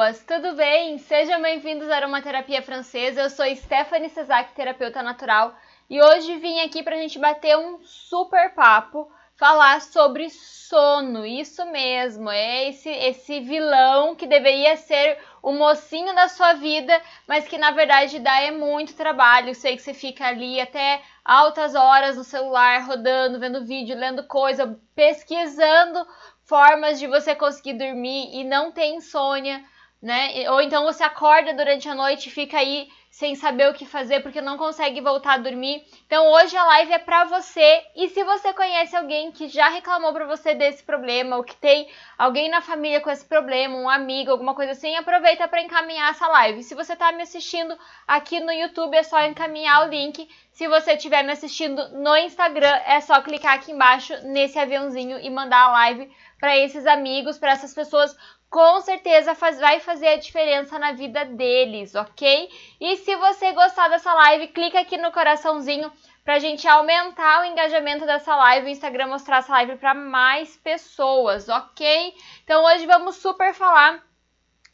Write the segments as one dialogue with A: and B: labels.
A: pessoas, tudo bem? Sejam bem-vindos à Aromaterapia Francesa. Eu sou Stephanie Cesac, terapeuta natural, e hoje vim aqui para a gente bater um super papo, falar sobre sono. Isso mesmo, é esse, esse vilão que deveria ser o mocinho da sua vida, mas que na verdade dá é muito trabalho. Sei que você fica ali até altas horas no celular, rodando, vendo vídeo, lendo coisa, pesquisando formas de você conseguir dormir e não ter insônia, né? Ou então você acorda durante a noite e fica aí sem saber o que fazer porque não consegue voltar a dormir. Então hoje a live é para você. E se você conhece alguém que já reclamou para você desse problema ou que tem alguém na família com esse problema, um amigo, alguma coisa assim, aproveita para encaminhar essa live. Se você está me assistindo aqui no YouTube, é só encaminhar o link. Se você estiver me assistindo no Instagram, é só clicar aqui embaixo nesse aviãozinho e mandar a live para esses amigos, para essas pessoas, com certeza faz, vai fazer a diferença na vida deles, ok? E se você gostar dessa live, clica aqui no coraçãozinho para a gente aumentar o engajamento dessa live, o Instagram mostrar essa live para mais pessoas, ok? Então hoje vamos super falar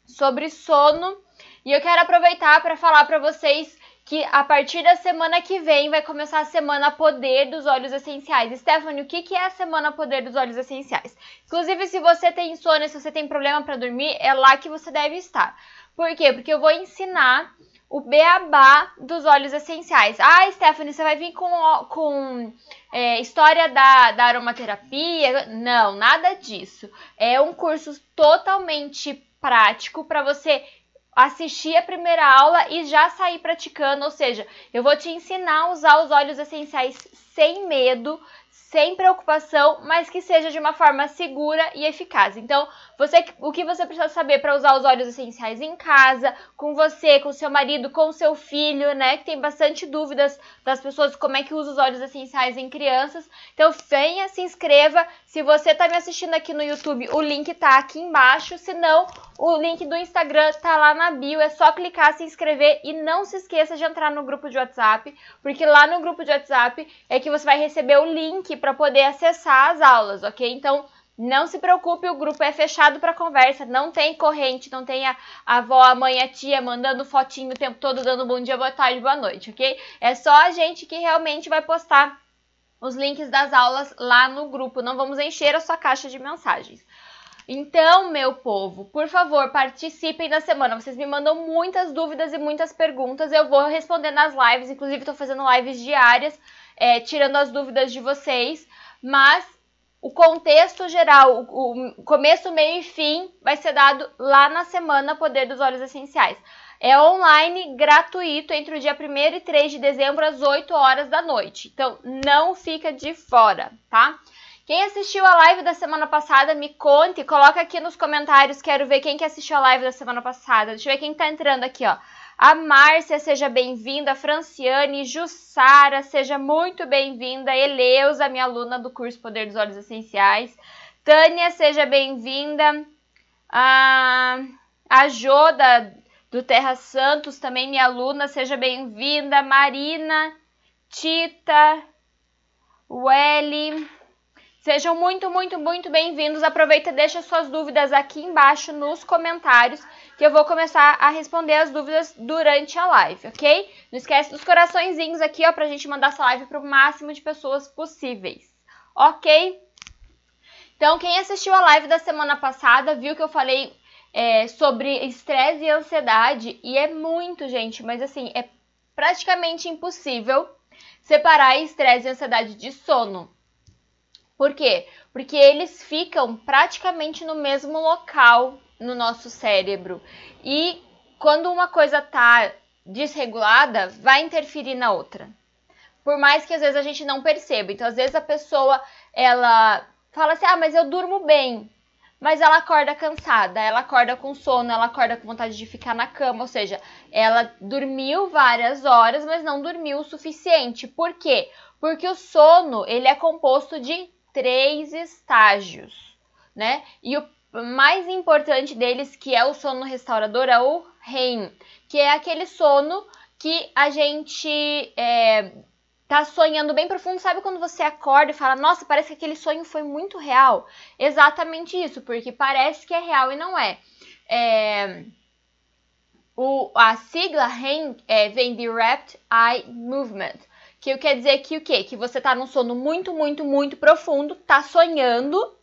A: sobre sono e eu quero aproveitar para falar para vocês que a partir da semana que vem vai começar a semana Poder dos Olhos Essenciais. Stephanie, o que é a semana Poder dos Olhos Essenciais? Inclusive, se você tem insônia, se você tem problema para dormir, é lá que você deve estar. Por quê? Porque eu vou ensinar o beabá dos óleos essenciais. Ah, Stephanie, você vai vir com, com é, história da, da aromaterapia? Não, nada disso. É um curso totalmente prático para você assistir a primeira aula e já sair praticando, ou seja, eu vou te ensinar a usar os óleos essenciais sem medo, sem preocupação, mas que seja de uma forma segura e eficaz. Então, você, o que você precisa saber para usar os óleos essenciais em casa, com você, com seu marido, com seu filho, né? Que tem bastante dúvidas das pessoas como é que usa os óleos essenciais em crianças. Então, venha, se inscreva. Se você está me assistindo aqui no YouTube, o link está aqui embaixo. Se não, o link do Instagram está lá na bio. É só clicar, se inscrever e não se esqueça de entrar no grupo de WhatsApp, porque lá no grupo de WhatsApp é que você vai receber o link para poder acessar as aulas, ok? Então, não se preocupe, o grupo é fechado para conversa, não tem corrente, não tem a, a avó, a mãe, a tia mandando fotinho o tempo todo, dando bom dia, boa tarde, boa noite, ok? É só a gente que realmente vai postar os links das aulas lá no grupo, não vamos encher a sua caixa de mensagens. Então, meu povo, por favor, participem da semana. Vocês me mandam muitas dúvidas e muitas perguntas. Eu vou responder nas lives, inclusive estou fazendo lives diárias é, tirando as dúvidas de vocês, mas o contexto geral, o, começo, meio e fim vai ser dado lá na semana Poder dos Olhos Essenciais. É online, gratuito, entre o dia 1 e 3 de dezembro, às 8 horas da noite. Então, não fica de fora, tá? Quem assistiu a live da semana passada, me conte, coloca aqui nos comentários, quero ver quem que assistiu a live da semana passada. Deixa eu ver quem tá entrando aqui, ó. A Márcia, seja bem-vinda. Franciane, Jussara, seja muito bem-vinda. Eleusa, minha aluna do curso Poder dos Olhos Essenciais. Tânia, seja bem-vinda. A, a Joda, do Terra Santos, também minha aluna, seja bem-vinda. Marina, Tita, Welly. Sejam muito, muito, muito bem-vindos. Aproveita e deixa suas dúvidas aqui embaixo nos comentários que eu vou começar a responder as dúvidas durante a live, ok? Não esquece dos coraçõezinhos aqui, ó, pra gente mandar essa live pro máximo de pessoas possíveis, ok? Então, quem assistiu a live da semana passada viu que eu falei é, sobre estresse e ansiedade, e é muito, gente, mas assim, é praticamente impossível separar estresse e ansiedade de sono. Por quê? Porque eles ficam praticamente no mesmo local no nosso cérebro. E quando uma coisa tá desregulada, vai interferir na outra. Por mais que às vezes a gente não perceba. Então, às vezes a pessoa ela fala assim: "Ah, mas eu durmo bem". Mas ela acorda cansada, ela acorda com sono, ela acorda com vontade de ficar na cama, ou seja, ela dormiu várias horas, mas não dormiu o suficiente. Por quê? Porque o sono, ele é composto de três estágios, né? E o mais importante deles, que é o sono restaurador, é o REM, que é aquele sono que a gente é, tá sonhando bem profundo. Sabe quando você acorda e fala, nossa, parece que aquele sonho foi muito real? Exatamente isso, porque parece que é real e não é. é o, a sigla REM é, vem de Rapid Eye Movement, que quer dizer que o quê? Que você tá num sono muito, muito, muito profundo, tá sonhando.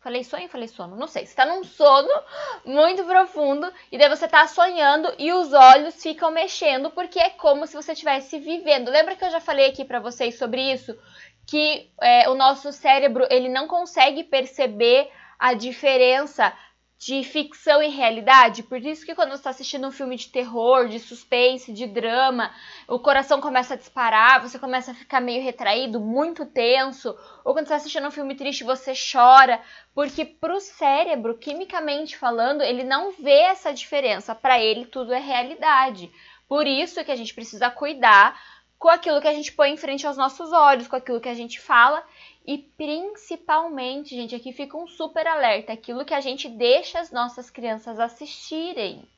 A: Falei sonho, falei sono, não sei. Você tá num sono muito profundo e daí você tá sonhando e os olhos ficam mexendo porque é como se você estivesse vivendo. Lembra que eu já falei aqui para vocês sobre isso? Que é, o nosso cérebro ele não consegue perceber a diferença de ficção e realidade. Por isso que quando você está assistindo um filme de terror, de suspense, de drama, o coração começa a disparar, você começa a ficar meio retraído, muito tenso. Ou quando você está assistindo um filme triste, você chora. Porque para o cérebro, quimicamente falando, ele não vê essa diferença. Para ele, tudo é realidade. Por isso que a gente precisa cuidar com aquilo que a gente põe em frente aos nossos olhos, com aquilo que a gente fala e principalmente, gente, aqui fica um super alerta, aquilo que a gente deixa as nossas crianças assistirem.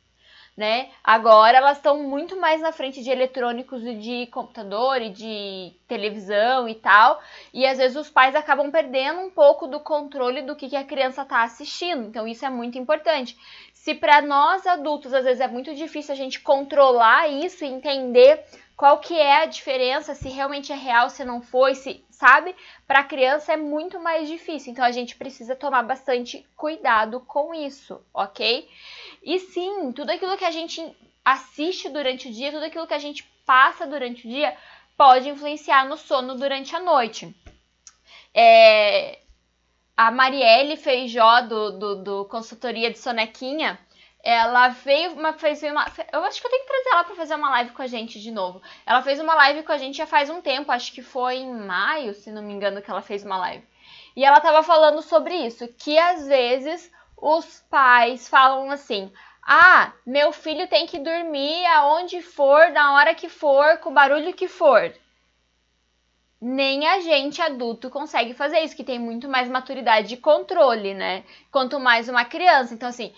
A: Né? Agora elas estão muito mais na frente de eletrônicos e de computador e de televisão e tal, e às vezes os pais acabam perdendo um pouco do controle do que, que a criança está assistindo. Então isso é muito importante. Se para nós adultos às vezes é muito difícil a gente controlar isso e entender qual que é a diferença, se realmente é real, se não foi, se, sabe? Para criança é muito mais difícil, então a gente precisa tomar bastante cuidado com isso, ok? E sim, tudo aquilo que a gente assiste durante o dia, tudo aquilo que a gente passa durante o dia, pode influenciar no sono durante a noite. É, a Marielle Feijó, do, do, do Consultoria de Sonequinha, ela veio uma, fez uma. Eu acho que eu tenho que trazer ela para fazer uma live com a gente de novo. Ela fez uma live com a gente já faz um tempo, acho que foi em maio, se não me engano, que ela fez uma live. E ela tava falando sobre isso, que às vezes os pais falam assim: "Ah, meu filho tem que dormir aonde for, na hora que for, com o barulho que for". Nem a gente adulto consegue fazer isso, que tem muito mais maturidade de controle, né? Quanto mais uma criança. Então assim,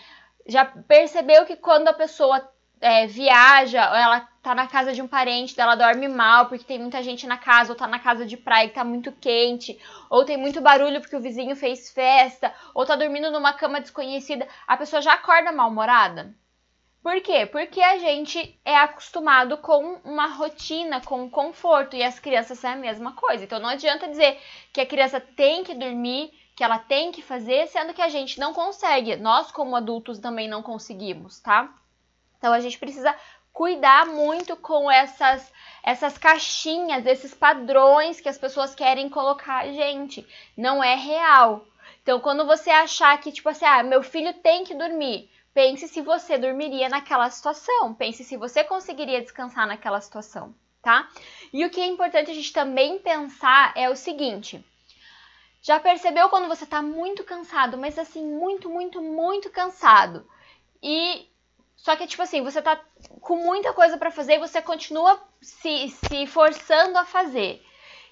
A: já percebeu que quando a pessoa é, viaja, ela tá na casa de um parente dela, dorme mal porque tem muita gente na casa, ou tá na casa de praia que tá muito quente, ou tem muito barulho porque o vizinho fez festa, ou tá dormindo numa cama desconhecida, a pessoa já acorda mal-humorada. Por quê? Porque a gente é acostumado com uma rotina, com conforto, e as crianças é a mesma coisa. Então não adianta dizer que a criança tem que dormir que ela tem que fazer, sendo que a gente não consegue. Nós, como adultos, também não conseguimos, tá? Então a gente precisa cuidar muito com essas essas caixinhas, esses padrões que as pessoas querem colocar a gente. Não é real. Então, quando você achar que, tipo assim, ah, meu filho tem que dormir, pense se você dormiria naquela situação. Pense se você conseguiria descansar naquela situação, tá? E o que é importante a gente também pensar é o seguinte: já percebeu quando você tá muito cansado, mas assim, muito, muito, muito cansado. E só que tipo assim, você tá com muita coisa para fazer e você continua se, se forçando a fazer.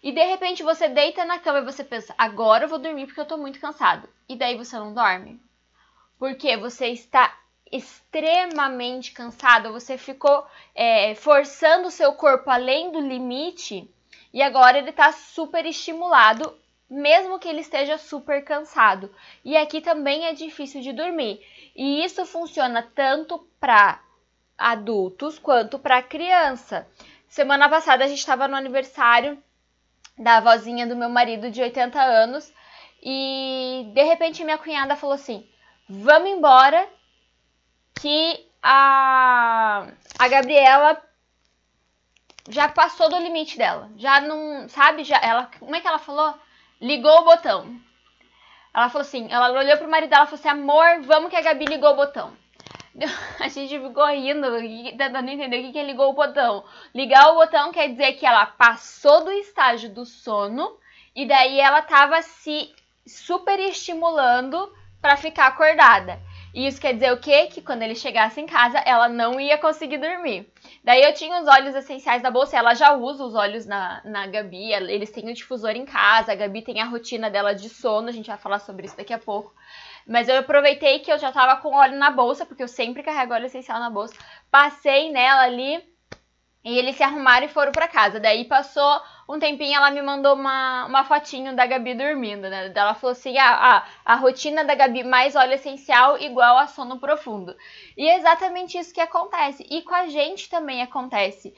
A: E de repente você deita na cama e você pensa, agora eu vou dormir porque eu tô muito cansado. E daí você não dorme. Porque você está extremamente cansado, você ficou é, forçando o seu corpo além do limite e agora ele está super estimulado mesmo que ele esteja super cansado. E aqui também é difícil de dormir. E isso funciona tanto para adultos quanto para criança. Semana passada a gente estava no aniversário da vozinha do meu marido de 80 anos e de repente minha cunhada falou assim: "Vamos embora que a a Gabriela já passou do limite dela. Já não, sabe, já ela, como é que ela falou? Ligou o botão. Ela falou assim, ela olhou pro marido dela e falou assim, amor, vamos que a Gabi ligou o botão. A gente ficou rindo, tentando entender o que, que é ligou o botão. Ligar o botão quer dizer que ela passou do estágio do sono e daí ela tava se super estimulando para ficar acordada. E isso quer dizer o quê? Que quando ele chegasse em casa, ela não ia conseguir dormir. Daí eu tinha os óleos essenciais da bolsa, ela já usa os óleos na, na Gabi, eles têm o difusor em casa, a Gabi tem a rotina dela de sono, a gente vai falar sobre isso daqui a pouco. Mas eu aproveitei que eu já tava com óleo na bolsa, porque eu sempre carrego óleo essencial na bolsa, passei nela ali E eles se arrumaram e foram para casa. Daí passou um tempinho, ela me mandou uma, uma fotinho da Gabi dormindo, né? Ela falou assim: ah, ah, a rotina da Gabi mais óleo essencial igual a sono profundo. E é exatamente isso que acontece. E com a gente também acontece.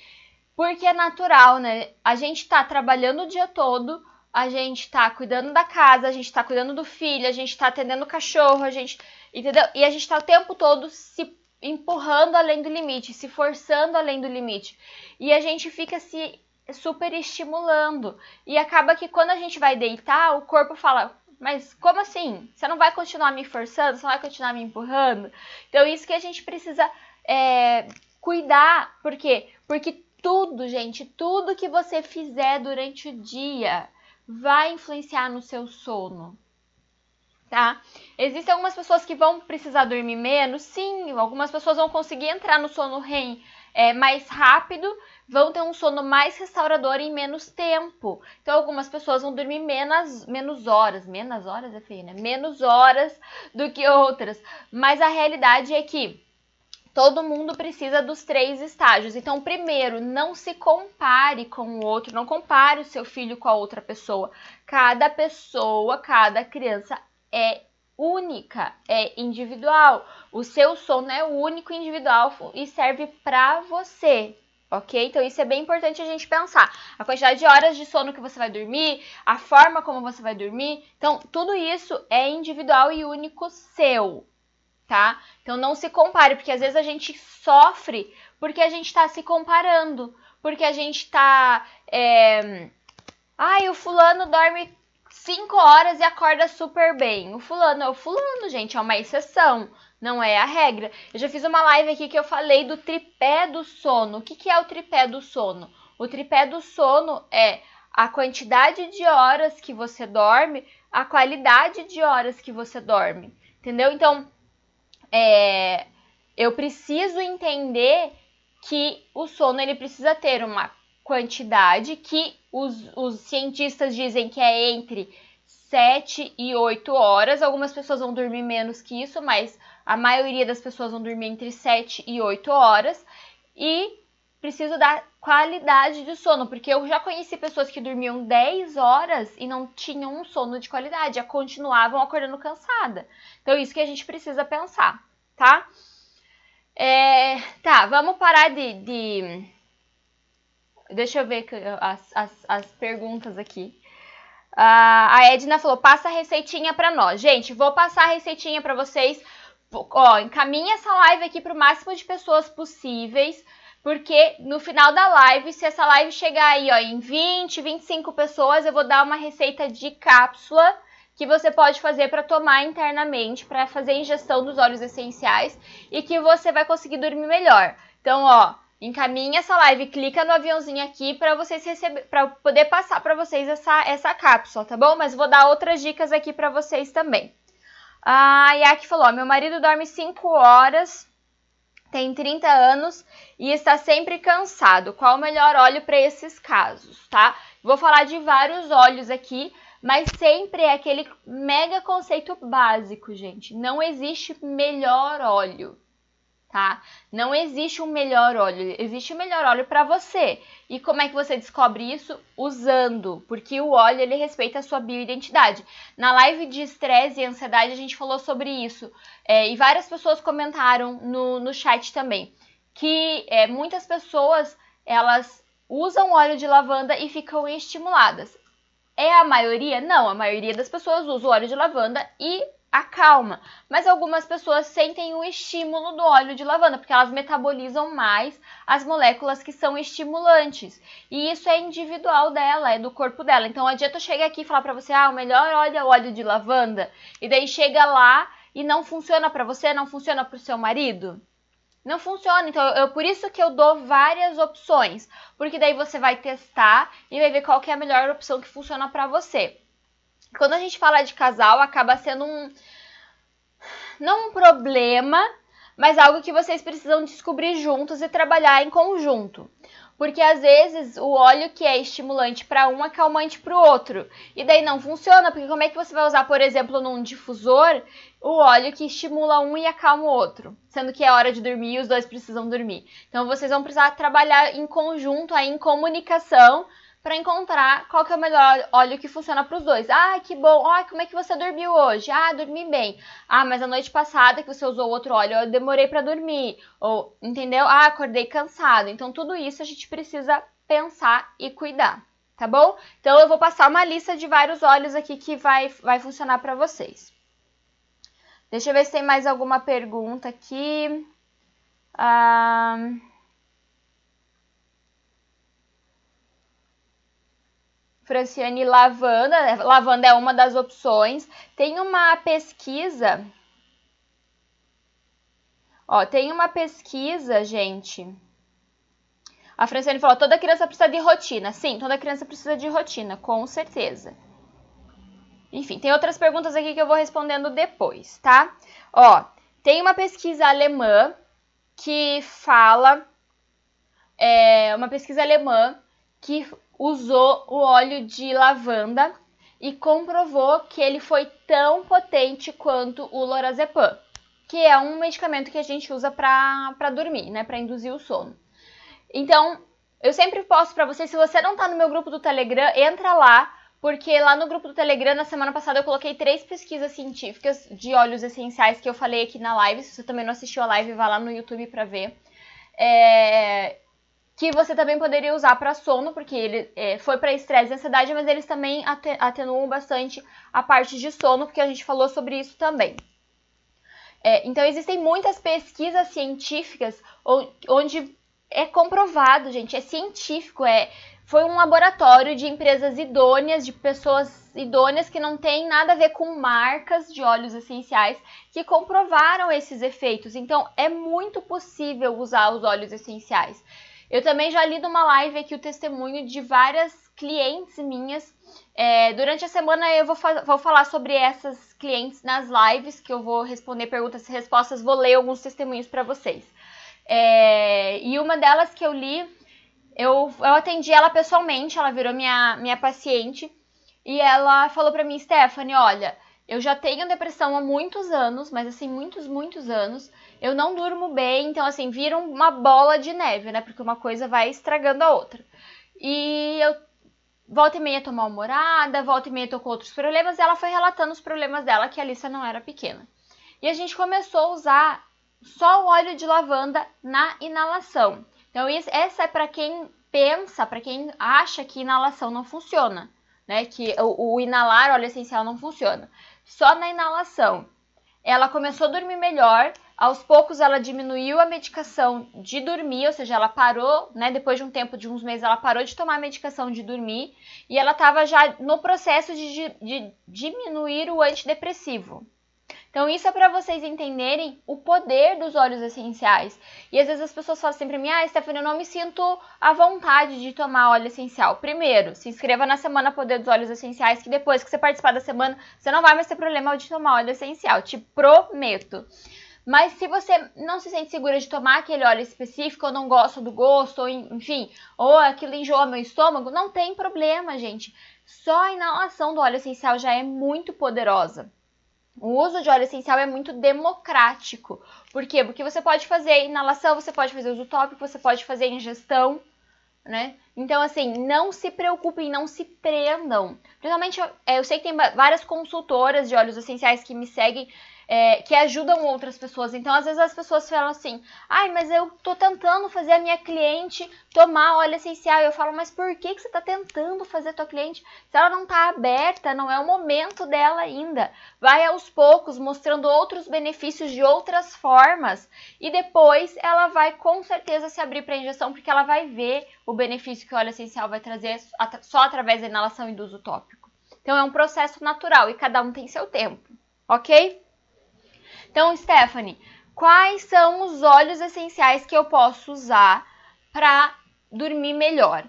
A: Porque é natural, né? A gente tá trabalhando o dia todo, a gente tá cuidando da casa, a gente tá cuidando do filho, a gente tá atendendo o cachorro, a gente. Entendeu? E a gente tá o tempo todo se empurrando além do limite, se forçando além do limite. E a gente fica se super estimulando. E acaba que quando a gente vai deitar, o corpo fala: Mas como assim? Você não vai continuar me forçando? Você não vai continuar me empurrando? Então, isso que a gente precisa é, cuidar. Por quê? Porque tudo, gente, tudo que você fizer durante o dia vai influenciar no seu sono tá? Existem algumas pessoas que vão precisar dormir menos, sim, algumas pessoas vão conseguir entrar no sono REM é, mais rápido, vão ter um sono mais restaurador em menos tempo. Então, algumas pessoas vão dormir menos, menos horas, menos horas é feio, né? Menos horas do que outras. Mas a realidade é que todo mundo precisa dos três estágios. Então, primeiro, não se compare com o outro, não compare o seu filho com a outra pessoa. Cada pessoa, cada criança é única, é individual. O seu sono é único, individual e serve para você, ok? Então isso é bem importante a gente pensar. A quantidade de horas de sono que você vai dormir, a forma como você vai dormir. Então tudo isso é individual e único seu, tá? Então não se compare, porque às vezes a gente sofre porque a gente está se comparando, porque a gente está é... Ai, o fulano dorme 5 horas e acorda super bem. O fulano é o fulano, gente, é uma exceção, não é a regra. Eu já fiz uma live aqui que eu falei do tripé do sono. O que, que é o tripé do sono? O tripé do sono é a quantidade de horas que você dorme, a qualidade de horas que você dorme, entendeu? Então, é, eu preciso entender que o sono ele precisa ter uma quantidade que os, os cientistas dizem que é entre 7 e 8 horas. Algumas pessoas vão dormir menos que isso, mas a maioria das pessoas vão dormir entre 7 e 8 horas. E preciso dar qualidade de sono, porque eu já conheci pessoas que dormiam 10 horas e não tinham um sono de qualidade, já continuavam acordando cansada. Então, isso que a gente precisa pensar, tá? É, tá, vamos parar de, de Deixa eu ver as, as, as perguntas aqui. Uh, a Edna falou: passa a receitinha para nós. Gente, vou passar a receitinha para vocês. Ó, encaminha essa live aqui para o máximo de pessoas possíveis. Porque no final da live, se essa live chegar aí ó, em 20, 25 pessoas, eu vou dar uma receita de cápsula que você pode fazer para tomar internamente, para fazer ingestão dos óleos essenciais e que você vai conseguir dormir melhor. Então, ó, encaminha essa live, clica no aviãozinho aqui para vocês receber, para poder passar para vocês essa essa cápsula, tá bom? Mas vou dar outras dicas aqui para vocês também. A Yaki falou: meu marido dorme 5 horas, tem 30 anos e está sempre cansado. Qual o melhor óleo para esses casos, tá? Vou falar de vários óleos aqui, mas sempre é aquele mega conceito básico, gente. Não existe melhor óleo tá? Não existe um melhor óleo, existe o um melhor óleo para você. E como é que você descobre isso? Usando, porque o óleo ele respeita a sua bioidentidade. Na live de estresse e ansiedade a gente falou sobre isso é, e várias pessoas comentaram no, no chat também que é, muitas pessoas elas usam óleo de lavanda e ficam estimuladas. É a maioria? Não, a maioria das pessoas usa o óleo de lavanda e acalma. Mas algumas pessoas sentem o estímulo do óleo de lavanda, porque elas metabolizam mais as moléculas que são estimulantes. E isso é individual dela, é do corpo dela. Então, não adianta eu chegar aqui e falar para você, ah, o melhor óleo é o óleo de lavanda, e daí chega lá e não funciona para você, não funciona para o seu marido. Não funciona, então eu, por isso que eu dou várias opções, porque daí você vai testar e vai ver qual é a melhor opção que funciona para você. Quando a gente fala de casal, acaba sendo um. Não um problema, mas algo que vocês precisam descobrir juntos e trabalhar em conjunto. Porque às vezes o óleo que é estimulante para um é calmante para o outro. E daí não funciona, porque como é que você vai usar, por exemplo, num difusor, o óleo que estimula um e acalma o outro, sendo que é hora de dormir e os dois precisam dormir. Então vocês vão precisar trabalhar em conjunto, aí, em comunicação, para encontrar qual que é o melhor óleo que funciona para os dois. Ah, que bom. Ah, como é que você dormiu hoje? Ah, dormi bem. Ah, mas a noite passada que você usou outro óleo, eu demorei para dormir. Ou, entendeu? Ah, acordei cansado. Então tudo isso a gente precisa pensar e cuidar, tá bom? Então eu vou passar uma lista de vários óleos aqui que vai vai funcionar para vocês. Deixa eu ver se tem mais alguma pergunta aqui. Ah... Franciane lavanda, né? lavanda é uma das opções. Tem uma pesquisa. Ó, tem uma pesquisa, gente. A Franciane falou: toda criança precisa de rotina. Sim, toda criança precisa de rotina, com certeza. Enfim, tem outras perguntas aqui que eu vou respondendo depois, tá? Ó, tem uma pesquisa alemã que fala. É, uma pesquisa alemã que usou o óleo de lavanda e comprovou que ele foi tão potente quanto o lorazepam, que é um medicamento que a gente usa para dormir, né, para induzir o sono. Então, eu sempre posto para vocês, se você não tá no meu grupo do Telegram, entra lá, porque lá no grupo do Telegram, na semana passada, eu coloquei três pesquisas científicas de óleos essenciais que eu falei aqui na live. Se você também não assistiu a live, vá lá no YouTube para ver. É, que você também poderia usar para sono, porque ele é, foi para estresse e ansiedade, mas eles também atenuam bastante a parte de sono, porque a gente falou sobre isso também. É, então, existem muitas pesquisas científicas onde é comprovado, gente, é científico, é foi um laboratório de empresas idôneas, de pessoas idôneas que não tem nada a ver com marcas de óleos essenciais que comprovaram esses efeitos. Então, é muito possível usar os óleos essenciais. Eu também já li numa live aqui o testemunho de várias clientes minhas. É, durante a semana eu vou, fa vou falar sobre essas clientes nas lives, que eu vou responder perguntas e respostas, vou ler alguns testemunhos para vocês. É, e uma delas que eu li, eu, eu atendi ela pessoalmente, ela virou minha, minha paciente, e ela falou para mim, Stephanie, olha, eu já tenho depressão há muitos anos, mas assim, muitos, muitos anos eu não durmo bem, então assim, vira uma bola de neve, né? Porque uma coisa vai estragando a outra. E eu volta e meia tô mal-humorada, volta e meia tô com outros problemas, e ela foi relatando os problemas dela, que a Alissa não era pequena. E a gente começou a usar só o óleo de lavanda na inalação. Então, isso, essa é para quem pensa, para quem acha que inalação não funciona, né? Que o, o inalar óleo essencial não funciona. Só na inalação. Ela começou a dormir melhor, aos poucos ela diminuiu a medicação de dormir, ou seja, ela parou, né? Depois de um tempo, de uns meses, ela parou de tomar a medicação de dormir e ela estava já no processo de, de, diminuir o antidepressivo. Então, isso é para vocês entenderem o poder dos óleos essenciais. E às vezes as pessoas falam assim para mim: Ah, Stephanie, eu não me sinto à vontade de tomar óleo essencial. Primeiro, se inscreva na Semana Poder dos Óleos Essenciais, que depois que você participar da semana, você não vai mais ter problema de tomar óleo essencial. Te prometo. Mas se você não se sente segura de tomar aquele óleo específico, ou não gosta do gosto, ou enfim, ou aquilo enjoa meu estômago, não tem problema, gente. Só a inalação do óleo essencial já é muito poderosa. O uso de óleo essencial é muito democrático. Por quê? Porque você pode fazer inalação, você pode fazer uso tópico, você pode fazer ingestão, né? Então, assim, não se preocupem, não se prendam. Principalmente, eu sei que tem várias consultoras de óleos essenciais que me seguem é, que ajudam outras pessoas. Então, às vezes as pessoas falam assim: ai, mas eu tô tentando fazer a minha cliente tomar óleo essencial. Eu falo, mas por que, que você tá tentando fazer a tua cliente? Se ela não tá aberta, não é o momento dela ainda. Vai aos poucos mostrando outros benefícios de outras formas e depois ela vai com certeza se abrir para injeção porque ela vai ver o benefício que o óleo essencial vai trazer só através da inalação e do uso tópico. Então é um processo natural e cada um tem seu tempo, ok? Então, Stephanie, quais são os óleos essenciais que eu posso usar para dormir melhor?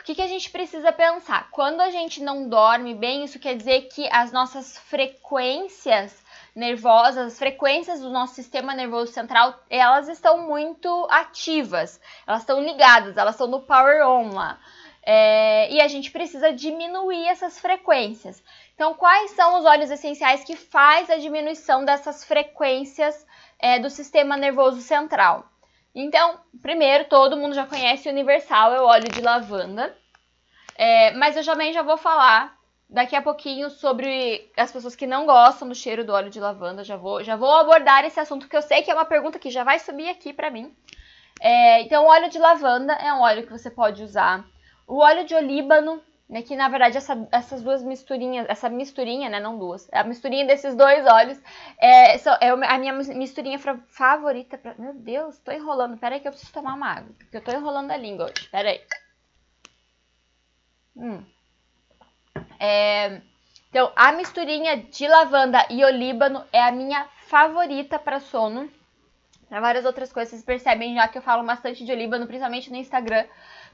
A: O que, que, a gente precisa pensar? Quando a gente não dorme bem, isso quer dizer que as nossas frequências nervosas, as frequências do nosso sistema nervoso central, elas estão muito ativas, elas estão ligadas, elas estão no power on lá. É, e a gente precisa diminuir essas frequências. Então, quais são os óleos essenciais que faz a diminuição dessas frequências é, do sistema nervoso central? Então, primeiro, todo mundo já conhece o universal, é o óleo de lavanda. É, mas eu também já vou falar daqui a pouquinho sobre as pessoas que não gostam do cheiro do óleo de lavanda. Já vou, já vou abordar esse assunto que eu sei que é uma pergunta que já vai subir aqui para mim. É, então, o óleo de lavanda é um óleo que você pode usar. O óleo de olíbano, né, que na verdade essa, essas duas misturinhas, essa misturinha, né, não duas, a misturinha desses dois óleos é, é a minha misturinha favorita. Pra, meu Deus, tô enrolando. Pera aí que eu preciso tomar uma água, porque eu tô enrolando a língua hoje. Pera aí. Hum. É, então, a misturinha de lavanda e olíbano é a minha favorita para sono. Para várias outras coisas, vocês percebem já que eu falo bastante de olíbano, principalmente no Instagram,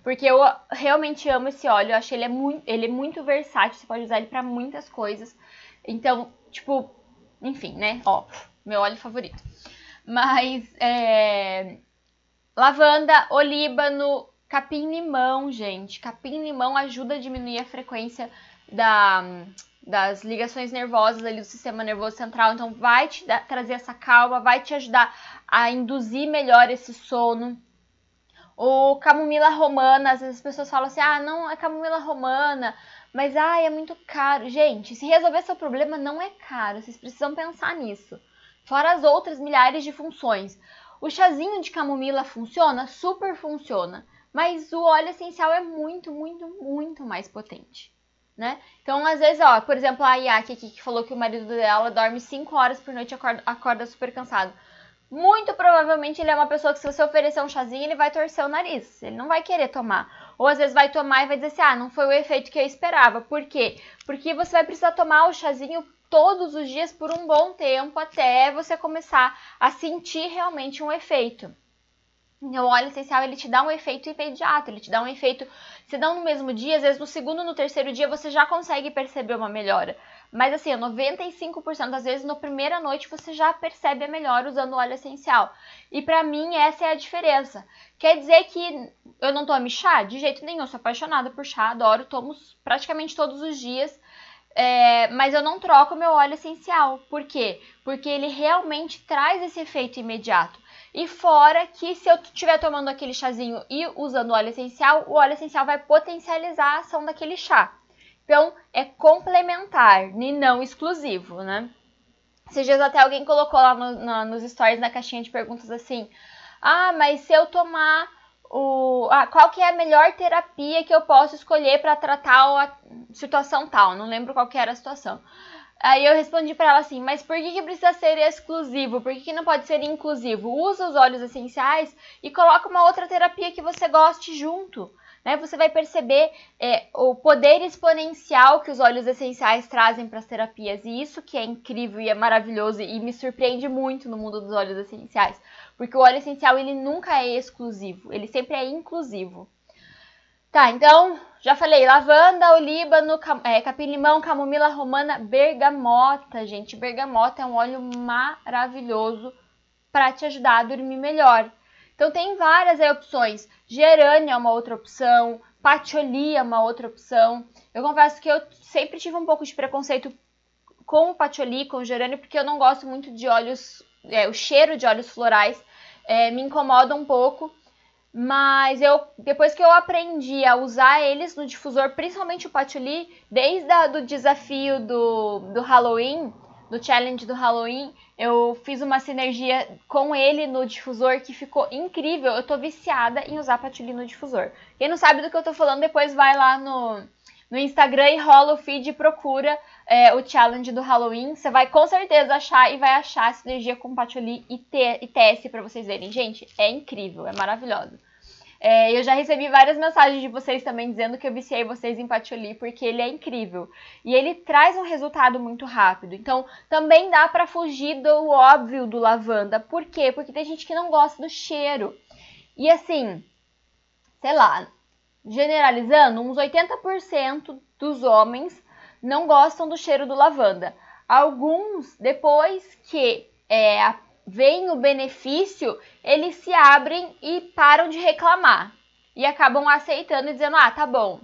A: porque eu realmente amo esse óleo. Eu acho ele é muito, ele é muito versátil, você pode usar ele para muitas coisas. Então, tipo, enfim, né? Ó, meu óleo favorito. Mas é, lavanda, olíbano, Capim-limão, gente. Capim-limão ajuda a diminuir a frequência da, das ligações nervosas ali do sistema nervoso central. Então, vai te dar, trazer essa calma, vai te ajudar a induzir melhor esse sono. O camomila romana, às vezes as pessoas falam assim: ah, não é camomila romana, mas ah, é muito caro. Gente, se resolver seu problema, não é caro, vocês precisam pensar nisso. Fora as outras milhares de funções. O chazinho de camomila funciona? Super funciona mas o óleo essencial é muito, muito, muito mais potente. Né? Então, às vezes, ó, por exemplo, a Yaki aqui que falou que o marido dela dorme 5 horas por noite e acorda, acorda super cansado. Muito provavelmente ele é uma pessoa que, se você oferecer um chazinho, ele vai torcer o nariz. Ele não vai querer tomar. Ou às vezes vai tomar e vai dizer assim: ah, não foi o efeito que eu esperava. Por quê? Porque você vai precisar tomar o chazinho todos os dias por um bom tempo até você começar a sentir realmente um efeito. Então, o óleo essencial ele te dá um efeito imediato, ele te dá um efeito, se não no mesmo dia, às vezes no segundo, no terceiro dia você já consegue perceber uma melhora. Mas assim, 95% das vezes na primeira noite você já percebe a melhora usando óleo essencial. E para mim essa é a diferença. Quer dizer que eu não tomo chá? De jeito nenhum, sou apaixonada por chá, adoro, tomo praticamente todos os dias. É, mas eu não troco meu óleo essencial. Por quê? Porque ele realmente traz esse efeito imediato. E fora que se eu estiver tomando aquele chazinho e usando óleo essencial, o óleo essencial vai potencializar a ação daquele chá. Então, é complementar e não exclusivo, né? Esses dias até alguém colocou lá no, no, nos stories, na caixinha de perguntas assim, ah, mas se eu tomar o... Ah, qual que é a melhor terapia que eu posso escolher para tratar a situação tal? Não lembro qual que era a situação. Aí eu respondi para ela assim, mas por que, que precisa ser exclusivo? Por que, que não pode ser inclusivo? Usa os óleos essenciais e coloca uma outra terapia que você goste junto. Né? Você vai perceber é, o poder exponencial que os óleos essenciais trazem para as terapias. E isso que é incrível e é maravilhoso e me surpreende muito no mundo dos óleos essenciais. Porque o óleo essencial ele nunca é exclusivo, ele sempre é inclusivo. Tá, então já falei, lavanda, olíbano, é, capim-limão, camomila romana, bergamota, gente. Bergamota é um óleo maravilhoso para te ajudar a dormir melhor. Então tem várias aí, opções. Gerânia é uma outra opção, patchouli é uma outra opção. Eu confesso que eu sempre tive um pouco de preconceito com o patchouli, com o gerânio, porque eu não gosto muito de óleos, é, o cheiro de óleos florais é, me incomoda um pouco. Mas eu, depois que eu aprendi a usar eles no difusor, principalmente o patchouli, desde o do desafio do, do Halloween, do challenge do Halloween, eu fiz uma sinergia com ele no difusor que ficou incrível. Eu tô viciada em usar patchouli no difusor. Quem não sabe do que eu tô falando, depois vai lá no, no Instagram e rola o feed e procura é, o challenge do Halloween. Você vai com certeza achar e vai achar a sinergia com patchouli e, e TS para vocês verem. Gente, é incrível, é maravilhoso. É, eu já recebi várias mensagens de vocês também dizendo que eu viciei vocês em patchouli porque ele é incrível. E ele traz um resultado muito rápido. Então, também dá para fugir do óbvio do lavanda. Por quê? Porque tem gente que não gosta do cheiro. E assim, sei lá, generalizando, uns 80% dos homens não gostam do cheiro do lavanda. Alguns, depois que é, vem o benefício, eles se abrem e param de reclamar. E acabam aceitando e dizendo: ah, tá bom,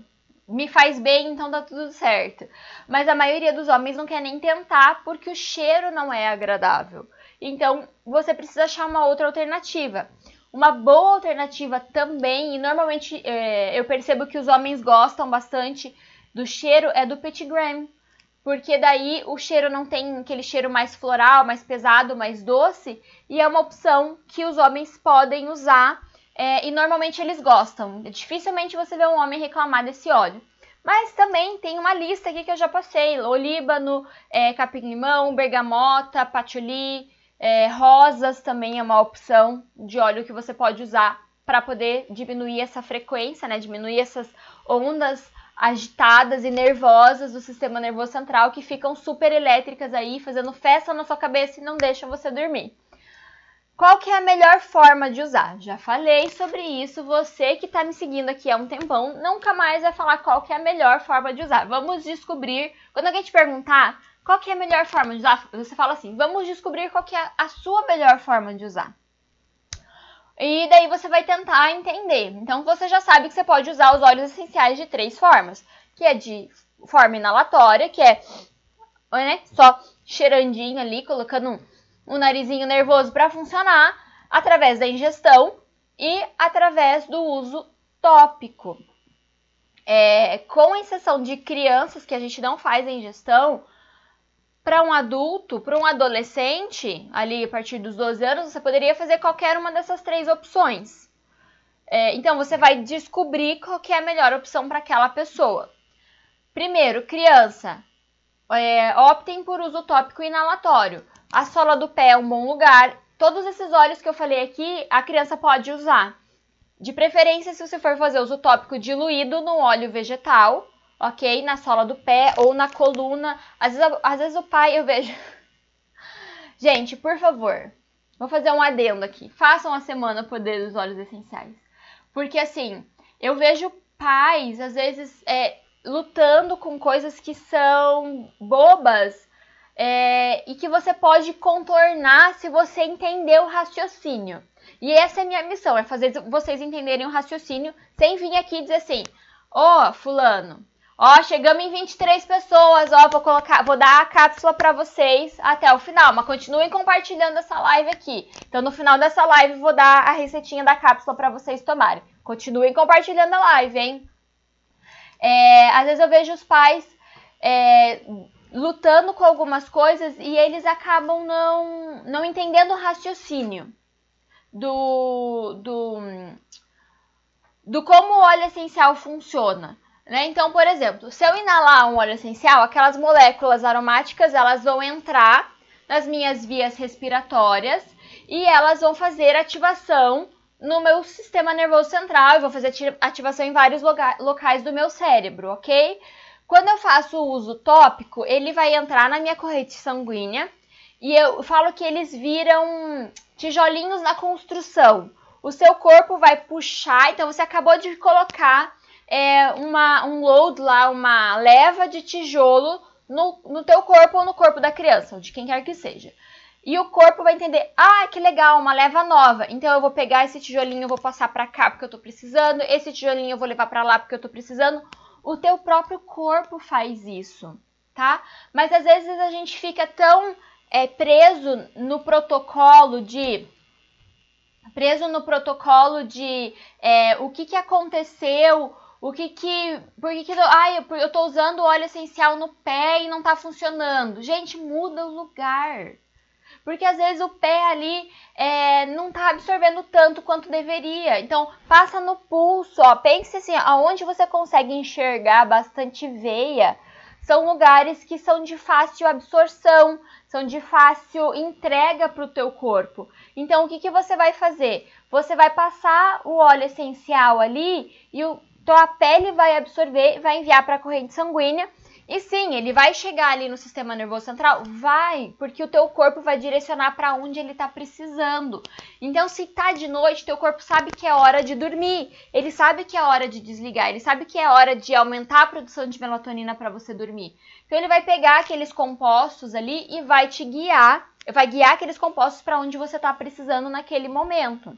A: me faz bem, então tá tudo certo. Mas a maioria dos homens não quer nem tentar porque o cheiro não é agradável. Então você precisa achar uma outra alternativa. Uma boa alternativa também, e normalmente é, eu percebo que os homens gostam bastante do cheiro, é do Petit Gram. Porque daí o cheiro não tem aquele cheiro mais floral, mais pesado, mais doce, e é uma opção que os homens podem usar é, e normalmente eles gostam. Dificilmente você vê um homem reclamar desse óleo. Mas também tem uma lista aqui que eu já passei: olíbano, é, capim-limão, bergamota, patchouli, é, rosas também é uma opção de óleo que você pode usar para poder diminuir essa frequência, né? Diminuir essas ondas agitadas e nervosas do sistema nervoso central que ficam super elétricas aí, fazendo festa na sua cabeça e não deixam você dormir. Qual que é a melhor forma de usar? Já falei sobre isso, você que está me seguindo aqui há um tempão, nunca mais vai falar qual que é a melhor forma de usar. Vamos descobrir, quando alguém te perguntar qual que é a melhor forma de usar? Você fala assim, vamos descobrir qual que é a sua melhor forma de usar. E daí você vai tentar entender. Então você já sabe que você pode usar os óleos essenciais de três formas, que é de forma inalatória, que é né, só cheirandinho ali, colocando um, um narizinho nervoso para funcionar, através da ingestão e através do uso tópico. É, com exceção de crianças que a gente não faz a ingestão, para um adulto, para um adolescente, ali a partir dos 12 anos, você poderia fazer qualquer uma dessas três opções. É, então, você vai descobrir qual é a melhor opção para aquela pessoa. Primeiro, criança, é, optem por uso tópico inalatório. A sola do pé é um bom lugar. Todos esses óleos que eu falei aqui, a criança pode usar. De preferência, se você for fazer uso tópico diluído no óleo vegetal, ok? Na sola do pé ou na coluna. Às vezes, às vezes o pai eu vejo. Gente, por favor, vou fazer um adendo aqui. Façam a semana Poder dos Óleos Essenciais. Porque assim, eu vejo pais, às vezes, é, lutando com coisas que são bobas é, e que você pode contornar se você entender o raciocínio. E essa é a minha missão, é fazer vocês entenderem o raciocínio sem vir aqui dizer assim, ó, oh, fulano, Ó, chegamos em 23 pessoas, ó, vou colocar, vou dar a cápsula para vocês até o final, mas continuem compartilhando essa live aqui. Então no final dessa live vou dar a receitinha da cápsula para vocês tomarem. Continuem compartilhando a live, hein? É, às vezes eu vejo os pais é, lutando com algumas coisas e eles acabam não, não entendendo o raciocínio do, do, do como o óleo essencial funciona. Né? Então, por exemplo, se eu inalar um óleo essencial, aquelas moléculas aromáticas elas vão entrar nas minhas vias respiratórias e elas vão fazer ativação no meu sistema nervoso central e vou fazer ativação em vários locais do meu cérebro, ok? Quando eu faço o uso tópico, ele vai entrar na minha corrente sanguínea e eu falo que eles viram tijolinhos na construção. O seu corpo vai puxar, então você acabou de colocar é, uma, um load lá, uma leva de tijolo no, no teu corpo ou no corpo da criança, ou de quem quer que seja. E o corpo vai entender, ah, que legal, uma leva nova. Então eu vou pegar esse tijolinho, eu vou passar para cá porque eu tô precisando, esse tijolinho eu vou levar para lá porque eu tô precisando. O teu próprio corpo faz isso, tá? Mas às vezes a gente fica tão é, preso no protocolo de preso no protocolo de é, o que, que aconteceu, o que que. Por que, que ai, eu, tô usando óleo essencial no pé e não tá funcionando? Gente, muda o lugar. Porque às vezes o pé ali é, não tá absorvendo tanto quanto deveria. Então, passa no pulso, ó. Pense assim, aonde você consegue enxergar bastante veia, são lugares que são de fácil absorção, são de fácil entrega para o teu corpo. Então, o que, que você vai fazer? Você vai passar o óleo essencial ali e o, então a pele vai absorver, vai enviar para a corrente sanguínea E sim, ele vai chegar ali no sistema nervoso central? Vai, porque o teu corpo vai direcionar para onde ele está precisando. Então, se tá de noite, teu corpo sabe que é hora de dormir. Ele sabe que é hora de desligar, ele sabe que é hora de aumentar a produção de melatonina para você dormir. Então, ele vai pegar aqueles compostos ali e vai te guiar, vai guiar aqueles compostos para onde você está precisando naquele momento.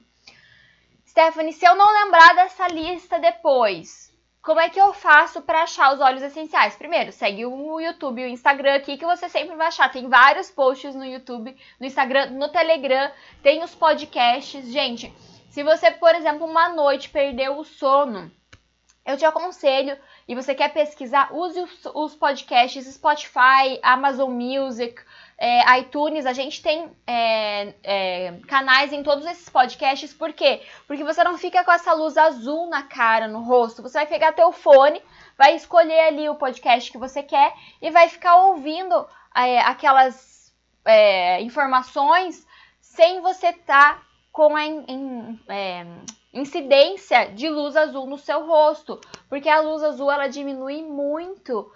A: Stephanie, se eu não lembrar dessa lista depois, como é que eu faço para achar os óleos essenciais? Primeiro, segue o YouTube e o Instagram aqui que você sempre vai achar. Tem vários posts no YouTube, no Instagram, no Telegram, tem os podcasts. Gente, se você, por exemplo, uma noite perdeu o sono, eu te aconselho e você quer pesquisar, use os, os podcasts Spotify, Amazon Music, é, iTunes, a gente tem é, é, canais em todos esses podcasts, por quê? Porque você não fica com essa luz azul na cara, no rosto. Você vai pegar teu fone, vai escolher ali o podcast que você quer e vai ficar ouvindo é, aquelas é, informações sem você estar tá com a in, in, é, incidência de luz azul no seu rosto, porque a luz azul ela diminui muito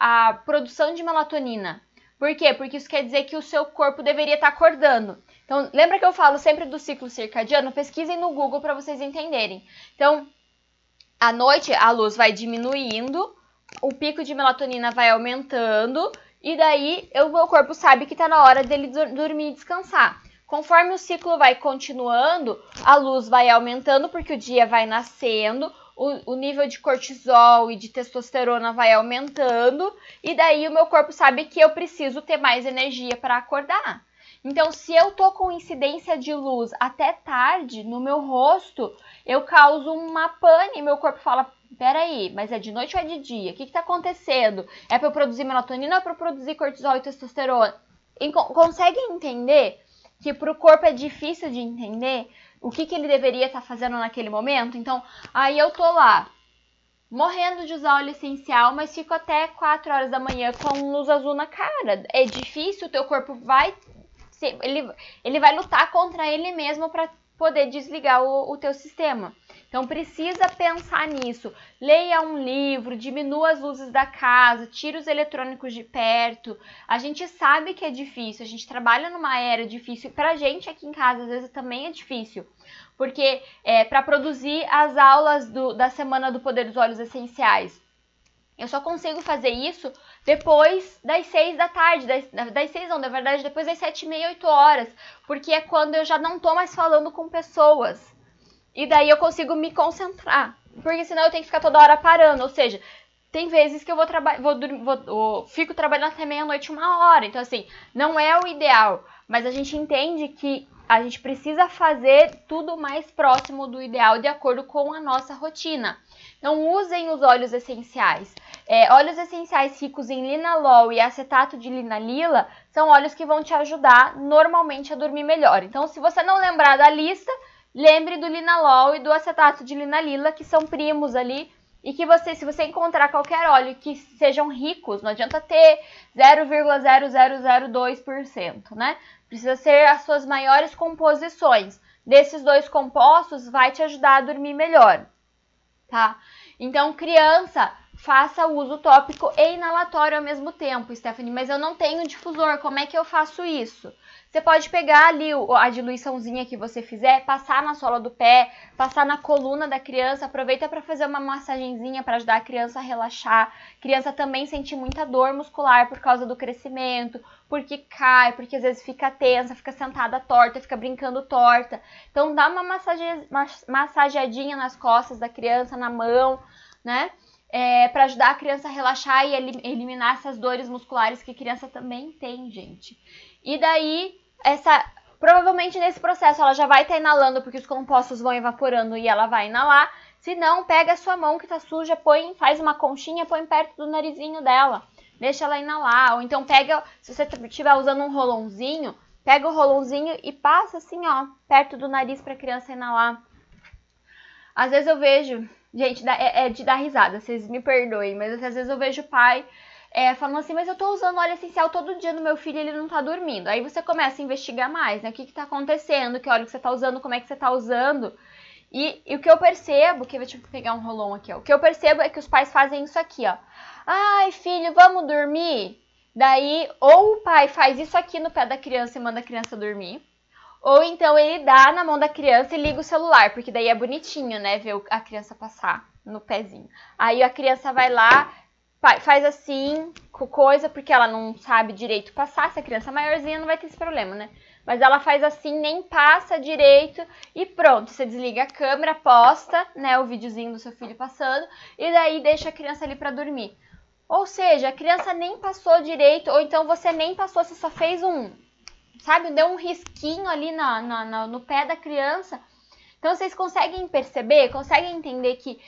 A: a produção de melatonina. Por quê? Porque isso quer dizer que o seu corpo deveria estar acordando. Então, lembra que eu falo sempre do ciclo circadiano? Pesquisem no Google para vocês entenderem. Então, à noite a luz vai diminuindo, o pico de melatonina vai aumentando e daí o meu corpo sabe que está na hora dele dormir e descansar. Conforme o ciclo vai continuando, a luz vai aumentando porque o dia vai nascendo, o, o, nível de cortisol e de testosterona vai aumentando, e daí o meu corpo sabe que eu preciso ter mais energia para acordar. Então, se eu tô com incidência de luz até tarde no meu rosto, eu causo uma pane, meu corpo fala: peraí, mas é de noite ou é de dia? O que, que tá acontecendo? É para eu produzir melatonina ou é para eu produzir cortisol e testosterona? E consegue entender que para o corpo é difícil de entender? O que, que ele deveria estar tá fazendo naquele momento. Então, aí eu tô lá, morrendo de usar óleo essencial, mas fico até 4 horas da manhã com luz azul na cara. É difícil, o teu corpo vai. Ele, ele vai lutar contra ele mesmo para poder desligar o, o teu sistema. Então precisa pensar nisso. Leia um livro, diminua as luzes da casa, tira os eletrônicos de perto. A gente sabe que é difícil, a gente trabalha numa era difícil. Pra gente aqui em casa, às vezes também é difícil. Porque é, para produzir as aulas do, da Semana do Poder dos Olhos Essenciais, eu só consigo fazer isso depois das seis da tarde, das, das seis não, na verdade depois das sete e meia, oito horas, porque é quando eu já não tô mais falando com pessoas. E daí eu consigo me concentrar. Porque senão eu tenho que ficar toda hora parando. Ou seja, tem vezes que eu vou trabalhar, vou, vou, fico trabalhando até meia-noite, uma hora. Então, assim, não é o ideal. Mas a gente entende que a gente precisa fazer tudo mais próximo do ideal de acordo com a nossa rotina. Então, usem os óleos essenciais. É, óleos essenciais ricos em linalol e acetato de linalila são óleos que vão te ajudar normalmente a dormir melhor. Então, se você não lembrar da lista, Lembre do linalol e do acetato de linalila, que são primos ali, e que você, se você encontrar qualquer óleo que sejam ricos, não adianta ter 0,0002%, né? Precisa ser as suas maiores composições. Desses dois compostos vai te ajudar a dormir melhor, tá? Então, criança, faça uso tópico e inalatório ao mesmo tempo, Stephanie, mas eu não tenho difusor, como é que eu faço isso? Você pode pegar ali a diluiçãozinha que você fizer, passar na sola do pé, passar na coluna da criança, aproveita para fazer uma massagenzinha para ajudar a criança a relaxar. A criança também sente muita dor muscular por causa do crescimento, porque cai, porque às vezes fica tensa, fica sentada torta, fica brincando torta. Então dá uma massage, massageadinha nas costas da criança, na mão, né? É, para ajudar a criança a relaxar e eliminar essas dores musculares que a criança também tem, gente. E daí, essa. Provavelmente nesse processo ela já vai estar tá inalando, porque os compostos vão evaporando e ela vai inalar. Se não, pega a sua mão que tá suja, põe, faz uma conchinha, põe perto do narizinho dela. Deixa ela inalar. Ou então pega, se você estiver usando um rolãozinho, pega o rolãozinho e passa assim, ó, perto do nariz para a criança inalar. Às vezes eu vejo, gente, é, é de dar risada, vocês me perdoem, mas às vezes eu vejo pai é, falando assim, mas eu tô usando óleo essencial todo dia no meu filho e ele não tá dormindo. Aí você começa a investigar mais, né? O que que tá acontecendo, que óleo que você tá usando, como é que você tá usando. E, e, o que eu percebo, que eu vou te pegar um rolão aqui, ó. O que eu percebo é que os pais fazem isso aqui, ó. Ai, filho, vamos dormir? Daí, ou o pai faz isso aqui no pé da criança e manda a criança dormir. Ou então ele dá na mão da criança e liga o celular, porque daí é bonitinho, né? Ver a criança passar no pezinho. Aí a criança vai lá, faz assim, coisa, porque ela não sabe direito passar. Se a criança é maiorzinha, não vai ter esse problema, né? Mas ela faz assim, nem passa direito e pronto. Você desliga a câmera, posta, né, o videozinho do seu filho passando e daí deixa a criança ali para dormir. Ou seja, a criança nem passou direito, ou então você nem passou, você só fez um, sabe, deu um risquinho ali na, na, na no pé da criança. Então vocês conseguem perceber, conseguem entender que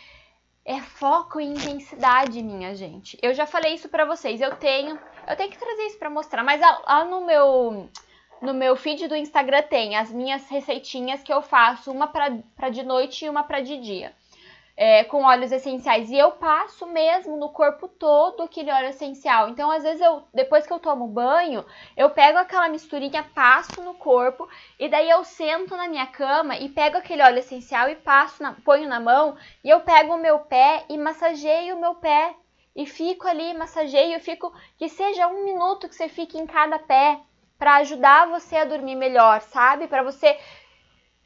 A: é foco e intensidade, minha gente. Eu já falei isso para vocês. Eu tenho, eu tenho que trazer isso para mostrar, mas lá no meu no meu feed do Instagram tem as minhas receitinhas que eu faço, uma para de noite e uma para de dia é, com óleos essenciais. E eu passo mesmo no corpo todo aquele óleo essencial. Então, às vezes, eu, depois que eu tomo banho, eu pego aquela misturinha, passo no corpo, e daí eu sento na minha cama e pego aquele óleo essencial e passo, na, ponho na mão, e eu pego o meu pé e massageio o meu pé. E fico ali, massageio, fico que seja um minuto que você fique em cada pé para ajudar você a dormir melhor, sabe? Para você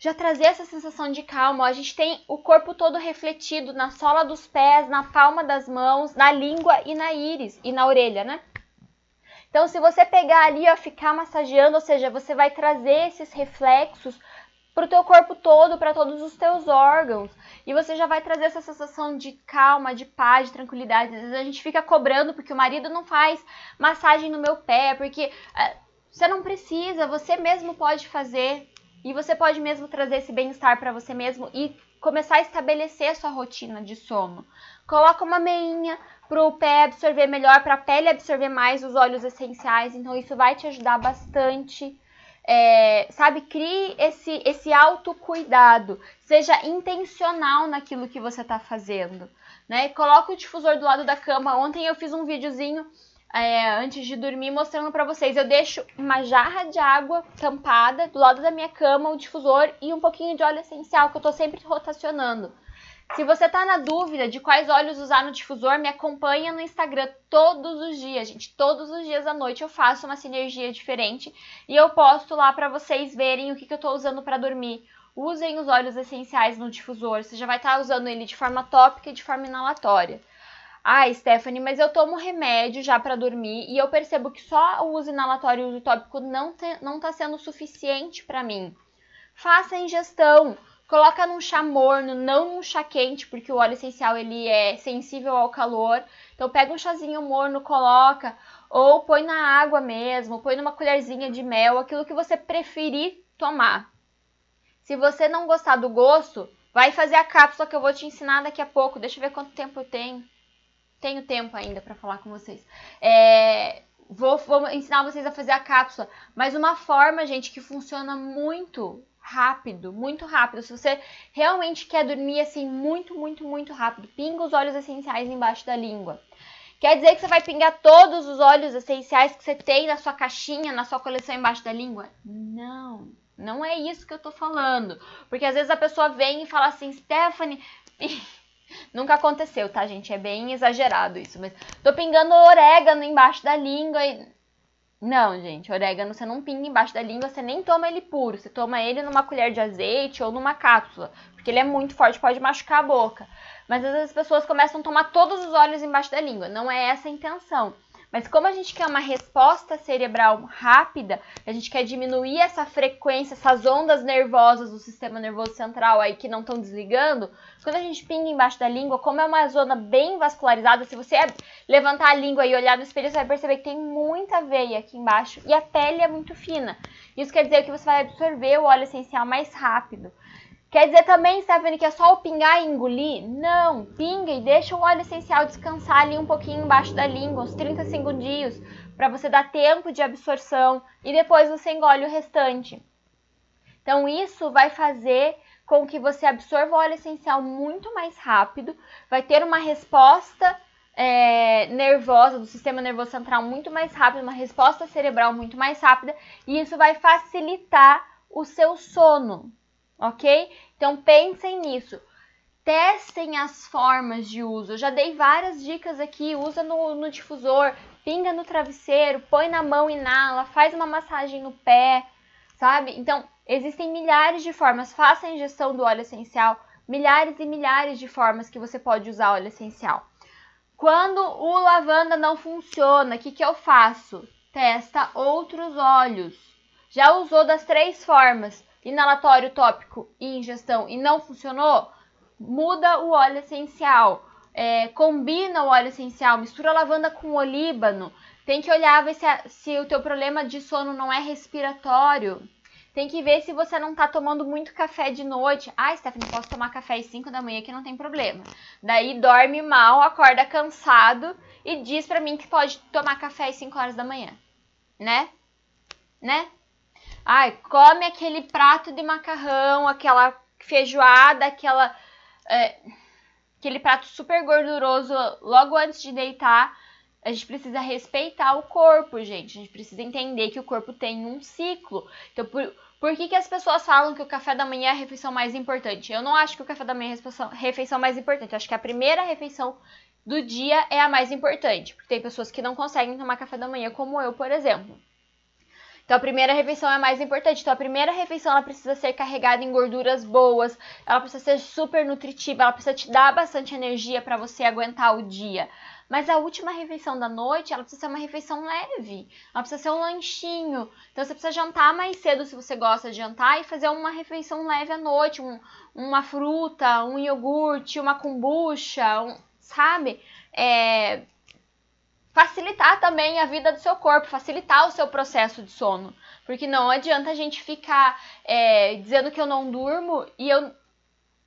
A: já trazer essa sensação de calma. A gente tem o corpo todo refletido na sola dos pés, na palma das mãos, na língua e na íris e na orelha, né? Então, se você pegar ali, ó, ficar massageando, ou seja, você vai trazer esses reflexos para o teu corpo todo, para todos os teus órgãos. E você já vai trazer essa sensação de calma, de paz, de tranquilidade. Às vezes a gente fica cobrando porque o marido não faz massagem no meu pé, porque uh, você não precisa, você mesmo pode fazer. E você pode mesmo trazer esse bem-estar para você mesmo e começar a estabelecer a sua rotina de sono. Coloca uma meinha para o pé absorver melhor, para a pele absorver mais os óleos essenciais. Então isso vai te ajudar bastante. É, sabe, crie esse, esse autocuidado. Seja intencional naquilo que você está fazendo. Né? Coloca o difusor do lado da cama. Ontem eu fiz um videozinho é, antes de dormir mostrando para vocês. Eu deixo uma jarra de água tampada do lado da minha cama, o difusor e um pouquinho de óleo essencial que eu tô sempre rotacionando. Se você tá na dúvida de quais óleos usar no difusor, me acompanha no Instagram todos os dias, gente. Todos os dias à noite eu faço uma sinergia diferente e eu posto lá para vocês verem o que, que eu tô usando para dormir. Usem os óleos essenciais no difusor, você já vai estar tá usando ele de forma tópica e de forma inalatória. Ah, Stephanie, mas eu tomo remédio já para dormir e eu percebo que só o uso inalatório e o uso tópico não, te, não tá sendo suficiente para mim. Faça a ingestão. Coloca num chá morno, não num chá quente, porque o óleo essencial ele é sensível ao calor. Então pega um chazinho morno, coloca, ou põe na água mesmo, põe numa colherzinha de mel, aquilo que você preferir tomar. Se você não gostar do gosto, vai fazer a cápsula que eu vou te ensinar daqui a pouco. Deixa eu ver quanto tempo eu tenho tenho tempo ainda para falar com vocês. É, vou, vou ensinar vocês a fazer a cápsula, mas uma forma, gente, que funciona muito rápido, muito rápido. Se você realmente quer dormir assim muito, muito, muito rápido, pinga os óleos essenciais embaixo da língua. Quer dizer que você vai pingar todos os óleos essenciais que você tem na sua caixinha, na sua coleção embaixo da língua? Não, não é isso que eu tô falando. Porque às vezes a pessoa vem e fala assim, Stephanie, Nunca aconteceu, tá, gente? É bem exagerado isso. Mas tô pingando orégano embaixo da língua e. Não, gente, orégano você não pinga embaixo da língua, você nem toma ele puro. Você toma ele numa colher de azeite ou numa cápsula. Porque ele é muito forte, pode machucar a boca. Mas às vezes as pessoas começam a tomar todos os óleos embaixo da língua. Não é essa a intenção. Mas como a gente quer uma resposta cerebral rápida, a gente quer diminuir essa frequência, essas ondas nervosas do sistema nervoso central aí que não estão desligando, quando a gente pinga embaixo da língua, como é uma zona bem vascularizada, se você levantar a língua e olhar no espelho, você vai perceber que tem muita veia aqui embaixo e a pele é muito fina. Isso quer dizer que você vai absorver o óleo essencial mais rápido. Quer dizer também, Stephanie, que é só o pingar e engolir? Não, pinga e deixa o óleo essencial descansar ali um pouquinho embaixo da língua, uns 30 segundinhos, para você dar tempo de absorção e depois você engole o restante. Então isso vai fazer com que você absorva o óleo essencial muito mais rápido, vai ter uma resposta é, nervosa do sistema nervoso central muito mais rápida, uma resposta cerebral muito mais rápida, e isso vai facilitar o seu sono, ok? Então pensem nisso. Testem as formas de uso. Eu já dei várias dicas aqui. Usa no, no difusor, pinga no travesseiro, põe na mão, inala, faz uma massagem no pé, sabe? Então, existem milhares de formas. Faça a ingestão do óleo essencial, milhares e milhares de formas que você pode usar óleo essencial. Quando o lavanda não funciona, o que, que eu faço? Testa outros óleos. Já usou das três formas, inalatório, tópico e ingestão, e não funcionou? muda o óleo essencial, é, combina o óleo essencial, mistura lavanda com olíbano. Tem que olhar ver se, a, se o teu problema de sono não é respiratório. Tem que ver se você não tá tomando muito café de noite. Ah, Stephanie, posso tomar café às 5 da manhã que não tem problema. Daí dorme mal, acorda cansado e diz pra mim que pode tomar café às 5 horas da manhã. Né? Né? Ai, come aquele prato de macarrão, aquela feijoada, aquela é, aquele prato super gorduroso logo antes de deitar. A gente precisa respeitar o corpo, gente. A gente precisa entender que o corpo tem um ciclo. Então, por, por que, que as pessoas falam que o café da manhã é a refeição mais importante? Eu não acho que o café da manhã é a refeição, mais importante. Eu acho que a primeira refeição do dia é a mais importante. Porque tem pessoas que não conseguem tomar café da manhã, como eu, por exemplo. Então a primeira refeição é mais importante. Então a primeira refeição ela precisa ser carregada em gorduras boas, ela precisa ser super nutritiva, ela precisa te dar bastante energia para você aguentar o dia. Mas a última refeição da noite, ela precisa ser uma refeição leve. Ela precisa ser um lanchinho. Então você precisa jantar mais cedo se você gosta de jantar e fazer uma refeição leve à noite, um, uma fruta, um iogurte, uma kombucha, um, sabe? É, facilitar também a vida do seu corpo, facilitar o seu processo de sono. Porque não adianta a gente ficar é, dizendo que eu não durmo e eu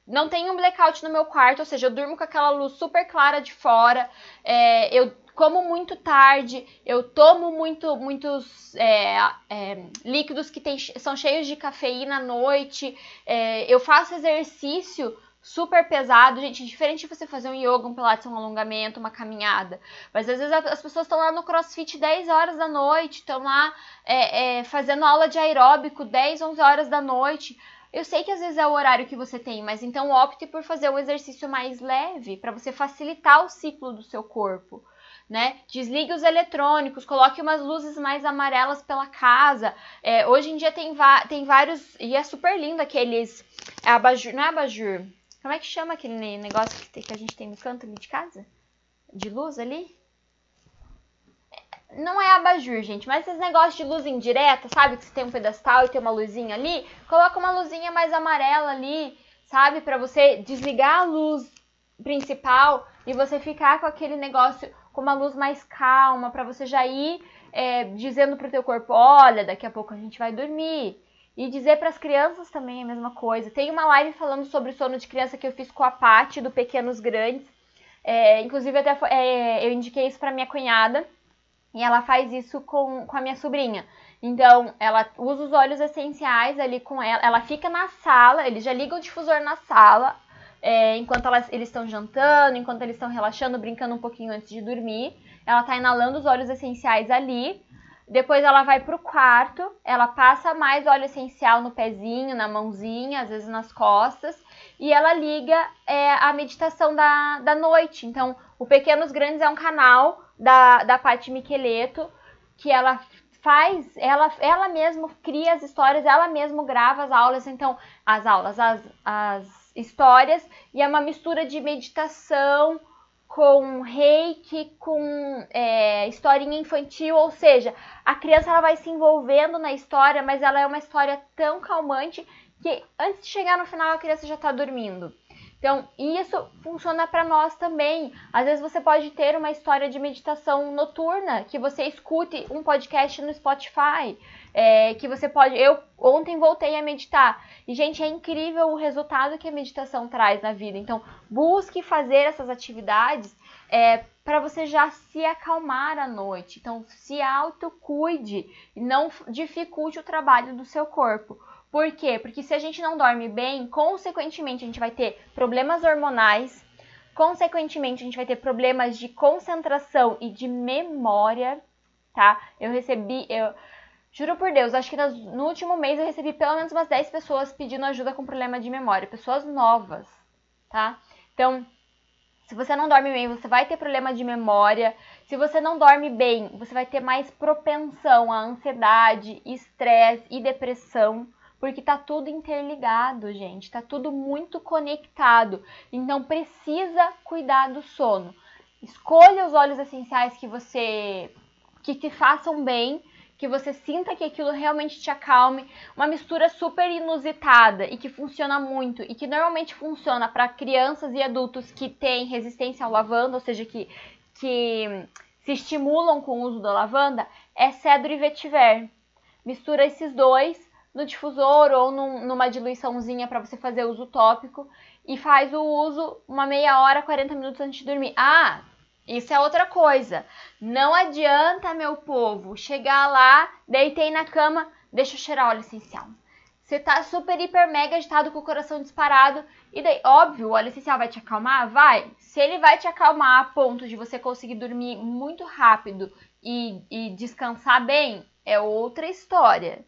A: não tenho um blackout no meu quarto, ou seja, eu durmo com aquela luz super clara de fora, é, eu como muito tarde, eu tomo muito, muitos é, é, líquidos que tem, são cheios de cafeína à noite, é, eu faço exercício super pesado. Gente, é diferente de você fazer um yoga, um pilates, um alongamento, uma caminhada. Mas às vezes as pessoas estão lá no crossfit 10 horas da noite, estão lá é, é, fazendo aula de aeróbico 10, 11 horas da noite. Eu sei que às vezes é o horário que você tem, mas então opte por fazer o exercício mais leve, para você facilitar o ciclo do seu corpo. Né? Desligue os eletrônicos, coloque umas luzes mais amarelas pela casa. É, hoje em dia tem, tem vários, e é super lindo aqueles. É abajur, não é abajur, como é que chama aquele negócio que, que a gente tem no canto ali de casa? De luz ali? Não é abajur, gente, mas esses negócios de luz indireta, sabe? Que você tem um pedestal e tem uma luzinha ali. Coloca uma luzinha mais amarela ali, sabe? Para você desligar a luz principal e você ficar com aquele negócio com uma luz mais calma, para você já ir é, dizendo pro teu corpo, olha, daqui a pouco a gente vai dormir. E dizer para as crianças também a mesma coisa. Tem uma live falando sobre sono de criança que eu fiz com a Paty, do Pequenos Grandes. É, inclusive, até é, eu indiquei isso para minha cunhada. E ela faz isso com, com a minha sobrinha. Então, ela usa os óleos essenciais ali com ela. Ela fica na sala, eles já ligam o difusor na sala, é, enquanto elas, eles estão jantando, enquanto eles estão relaxando, brincando um pouquinho antes de dormir. Ela tá inalando os óleos essenciais ali. Depois ela vai pro quarto, ela passa mais óleo essencial no pezinho, na mãozinha, às vezes nas costas, e ela liga é, a meditação da, da noite. Então, o Pequenos Grandes é um canal da, da Paty Micheleto, que ela faz, ela, ela mesma cria as histórias, ela mesma grava as aulas, então, as aulas, as, as histórias, e é uma mistura de meditação com reiki, com é, historinha infantil, ou seja, a criança ela vai se envolvendo na história, mas ela é uma história tão calmante que antes de chegar no final a criança já está dormindo. Então, isso funciona para nós também. Às vezes você pode ter uma história de meditação noturna, que você escute um podcast no Spotify, é, que você pode. Eu ontem voltei a meditar. E, gente, é incrível o resultado que a meditação traz na vida. Então, busque fazer essas atividades é, para você já se acalmar à noite. Então, se autocuide e não dificulte o trabalho do seu corpo. Por quê? Porque se a gente não dorme bem, consequentemente a gente vai ter problemas hormonais, consequentemente a gente vai ter problemas de concentração e de memória, tá? Eu recebi, eu Juro por Deus, acho que no último mês eu recebi pelo menos umas 10 pessoas pedindo ajuda com problema de memória, pessoas novas, tá? Então, se você não dorme bem, você vai ter problema de memória. Se você não dorme bem, você vai ter mais propensão à ansiedade, estresse e depressão, porque tá tudo interligado, gente, tá tudo muito conectado. Então precisa cuidar do sono. Escolha os óleos essenciais que você que te façam bem que você sinta que aquilo realmente te acalme, uma mistura super inusitada e que funciona muito e que normalmente funciona para crianças e adultos que têm resistência ao lavanda, ou seja, que, que se estimulam com o uso da lavanda, é cedro e vetiver. Mistura esses dois no difusor ou num, numa diluiçãozinha para você fazer uso tópico e faz o uso uma meia hora, 40 minutos antes de dormir. Ah, isso é outra coisa. Não adianta, meu povo, chegar lá, deitei na cama, deixa eu cheirar óleo essencial. Você tá super, hiper, mega agitado com o coração disparado. E daí, óbvio, o óleo essencial vai te acalmar? Vai. Se ele vai te acalmar a ponto de você conseguir dormir muito rápido e, e descansar bem, é outra história.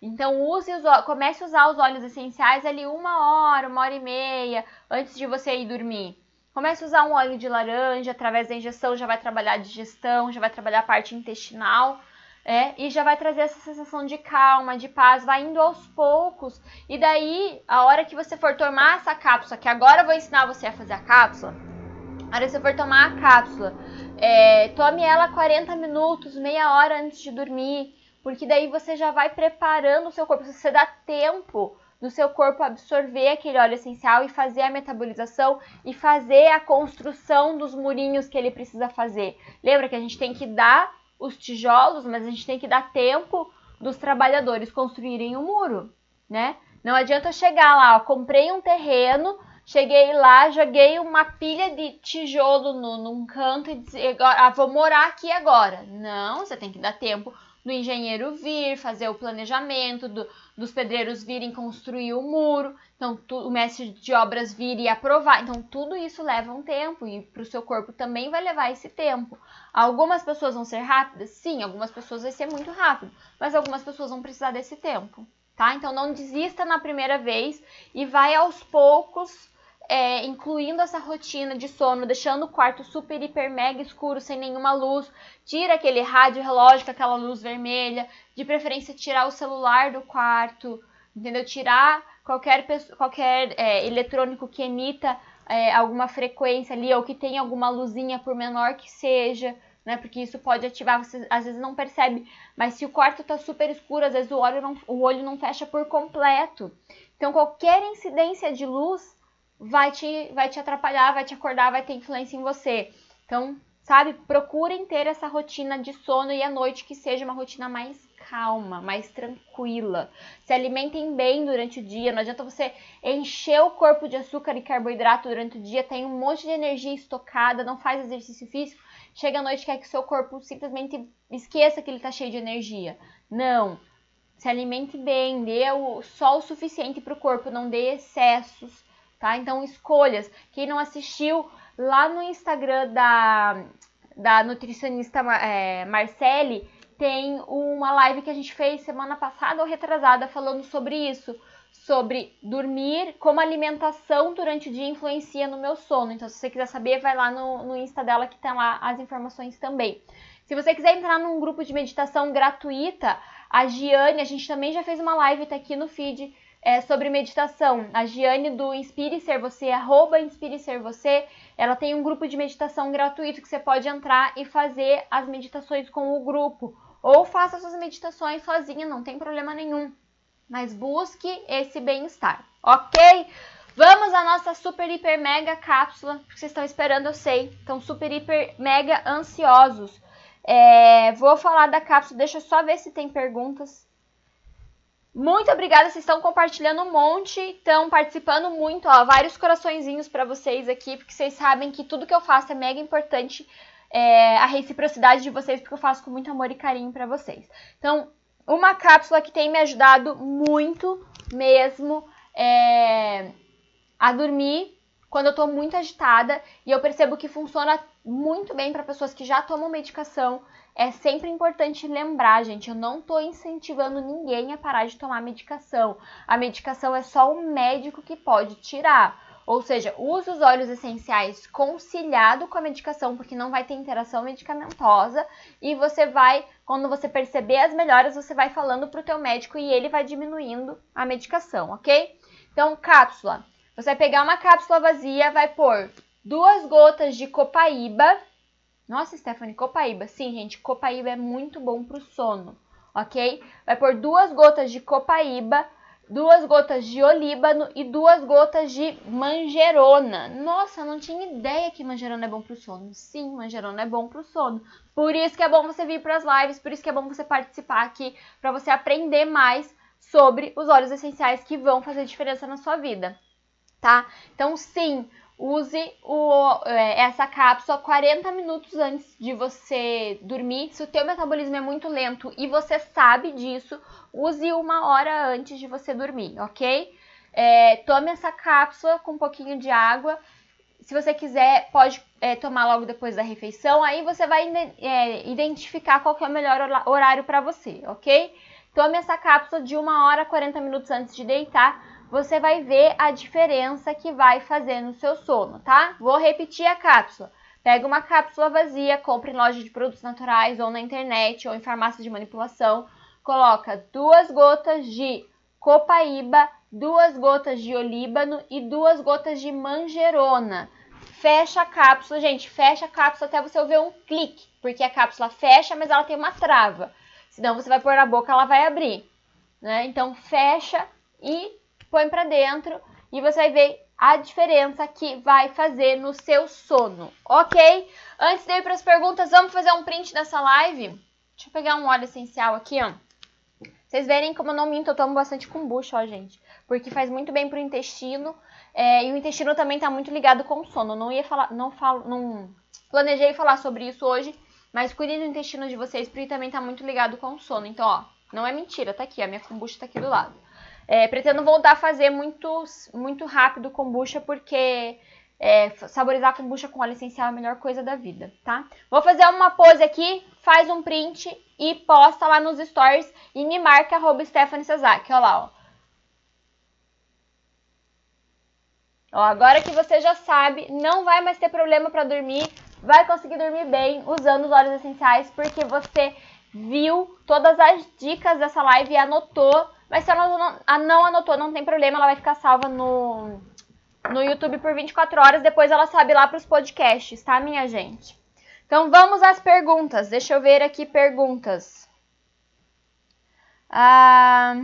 A: Então, use os, comece a usar os óleos essenciais ali uma hora, uma hora e meia antes de você ir dormir. Comece a usar um óleo de laranja, através da injeção já vai trabalhar a digestão, já vai trabalhar a parte intestinal. É, e já vai trazer essa sensação de calma, de paz, vai indo aos poucos. E daí, a hora que você for tomar essa cápsula, que agora eu vou ensinar você a fazer a cápsula, a hora que você for tomar a cápsula, é, tome ela 40 minutos, meia hora antes de dormir, porque daí você já vai preparando o seu corpo, você dá tempo do seu corpo absorver aquele óleo essencial e fazer a metabolização e fazer a construção dos murinhos que ele precisa fazer. Lembra que a gente tem que dar os tijolos, mas a gente tem que dar tempo dos trabalhadores construírem o um muro, né? Não adianta chegar lá, ó, comprei um terreno, cheguei lá, joguei uma pilha de tijolo no, num canto e dizer, ah, vou morar aqui agora. Não, você tem que dar tempo do engenheiro vir, fazer o planejamento, do, dos pedreiros virem construir o muro, então tu, o mestre de obras vir e aprovar. Então tudo isso leva um tempo e para o seu corpo também vai levar esse tempo. Algumas pessoas vão ser rápidas? Sim, algumas pessoas vai ser muito rápido, mas algumas pessoas vão precisar desse tempo, tá? Então não desista na primeira vez e vai aos poucos é, incluindo essa rotina de sono, deixando o quarto super, hiper, mega escuro, sem nenhuma luz, tira aquele rádio relógio aquela luz vermelha, de preferência tirar o celular do quarto, entendeu? Tirar qualquer, qualquer é, eletrônico que emita é, alguma frequência ali, ou que tenha alguma luzinha, por menor que seja, né? Porque isso pode ativar, você às vezes não percebe, mas se o quarto tá super escuro, às vezes o olho não, o olho não fecha por completo. Então, qualquer incidência de luz vai te, vai te atrapalhar, vai te acordar, vai ter influência em você. Então, sabe, procurem ter essa rotina de sono e à noite que seja uma rotina mais calma, mais tranquila. Se alimentem bem durante o dia, não adianta você encher o corpo de açúcar e carboidrato durante o dia, tem um monte de energia estocada, não faz exercício físico, chega à noite quer que seu corpo simplesmente esqueça que ele está cheio de energia. Não. Se alimente bem, dê o, o suficiente para o corpo, não dê excessos tá? Então, escolhas. Quem não assistiu, lá no Instagram da, da nutricionista é, Marcele, tem uma live que a gente fez semana passada ou retrasada falando sobre isso. Sobre dormir, como a alimentação durante o dia influencia no meu sono. Então, se você quiser saber, vai lá no, no Insta dela que tem lá as informações também. Se você quiser entrar num grupo de meditação gratuita, a Giane, a gente também já fez uma live, tá aqui no feed é, sobre meditação. A Giane do Inspire Ser Você, arroba Inspire Ser Você, ela tem um grupo de meditação gratuito que você pode entrar e fazer as meditações com o grupo. Ou faça suas meditações sozinha, não tem problema nenhum. Mas busque esse bem-estar, ok? Vamos à nossa super, hiper, mega cápsula, que vocês estão esperando, eu sei. Estão super, hiper, mega ansiosos. É, vou falar da cápsula, deixa eu só ver se tem perguntas. Muito obrigada, vocês estão compartilhando um monte, estão participando muito, ó, vários coraçõezinhos para vocês aqui, porque vocês sabem que tudo que eu faço é mega importante, é, a reciprocidade de vocês, porque eu faço com muito amor e carinho para vocês. Então, uma cápsula que tem me ajudado muito mesmo é, a dormir quando eu tô muito agitada e eu percebo que funciona muito bem para pessoas que já tomam medicação é sempre importante lembrar, gente, eu não estou incentivando ninguém a parar de tomar medicação. A medicação é só o médico que pode tirar. Ou seja, use os óleos essenciais conciliado com a medicação, porque não vai ter interação medicamentosa e você vai, quando você perceber as melhoras, você vai falando para o teu médico e ele vai diminuindo a medicação, ok? Então, cápsula. Você vai pegar uma cápsula vazia, vai pôr duas gotas de copaíba, nossa, Stephanie, copaíba. Sim, gente, copaíba é muito bom pro sono, ok? Vai pôr duas gotas de copaíba, duas gotas de olíbano e duas gotas de manjerona. Nossa, não tinha ideia que manjerona é bom pro sono. Sim, manjerona é bom pro sono. Por isso que é bom você vir para as lives, por isso que é bom você participar aqui, para você aprender mais sobre os óleos essenciais que vão fazer diferença na sua vida, tá? Então, sim, use o, é, essa cápsula 40 minutos antes de você dormir. Se o teu metabolismo é muito lento e você sabe disso, use uma hora antes de você dormir, ok? É, tome essa cápsula com um pouquinho de água. Se você quiser, pode é, tomar logo depois da refeição. Aí você vai é, identificar qual é o melhor horário para você, ok? Tome essa cápsula de uma hora 40 minutos antes de deitar você vai ver a diferença que vai fazer no seu sono, tá? Vou repetir a cápsula. Pega uma cápsula vazia, compre em loja de produtos naturais ou na internet ou em farmácia de manipulação. Coloca duas gotas de copaíba, duas gotas de olíbano e duas gotas de manjerona. Fecha a cápsula, gente, fecha a cápsula até você ouvir um clique, porque a cápsula fecha, mas ela tem uma trava. Senão você vai pôr na boca, ela vai abrir, né? Então fecha e põe para dentro e você vai ver a diferença que vai fazer no seu sono, ok? Antes de ir para as perguntas, vamos fazer um print dessa live? Deixa eu pegar um óleo essencial aqui, ó. Vocês verem como eu não minto, eu tomo bastante kombucha, ó, gente. Porque faz muito bem pro intestino. É, e o intestino também tá muito ligado com o sono. Não ia falar, não falo, não planejei falar sobre isso hoje. Mas cuidem do intestino de vocês, porque também tá muito ligado com o sono. Então, ó, não é mentira, tá aqui, a minha kombucha tá aqui do lado. É, pretendo voltar a fazer muito, muito rápido kombucha, porque é, saborizar kombucha com óleo essencial é a melhor coisa da vida, tá? Vou fazer uma pose aqui, faz um print e posta lá nos stories e me marca arroba Stephanie Sazak, olha lá, ó. Ó, agora que você já sabe, não vai mais ter problema para dormir, vai conseguir dormir bem usando os óleos essenciais, porque você viu todas as dicas dessa live e anotou mas se ela não, não anotou, não tem problema, ela vai ficar salva no, no YouTube por 24 horas. Depois ela sobe lá para os podcasts, tá, minha gente? Então vamos às perguntas. Deixa eu ver aqui perguntas. Ah,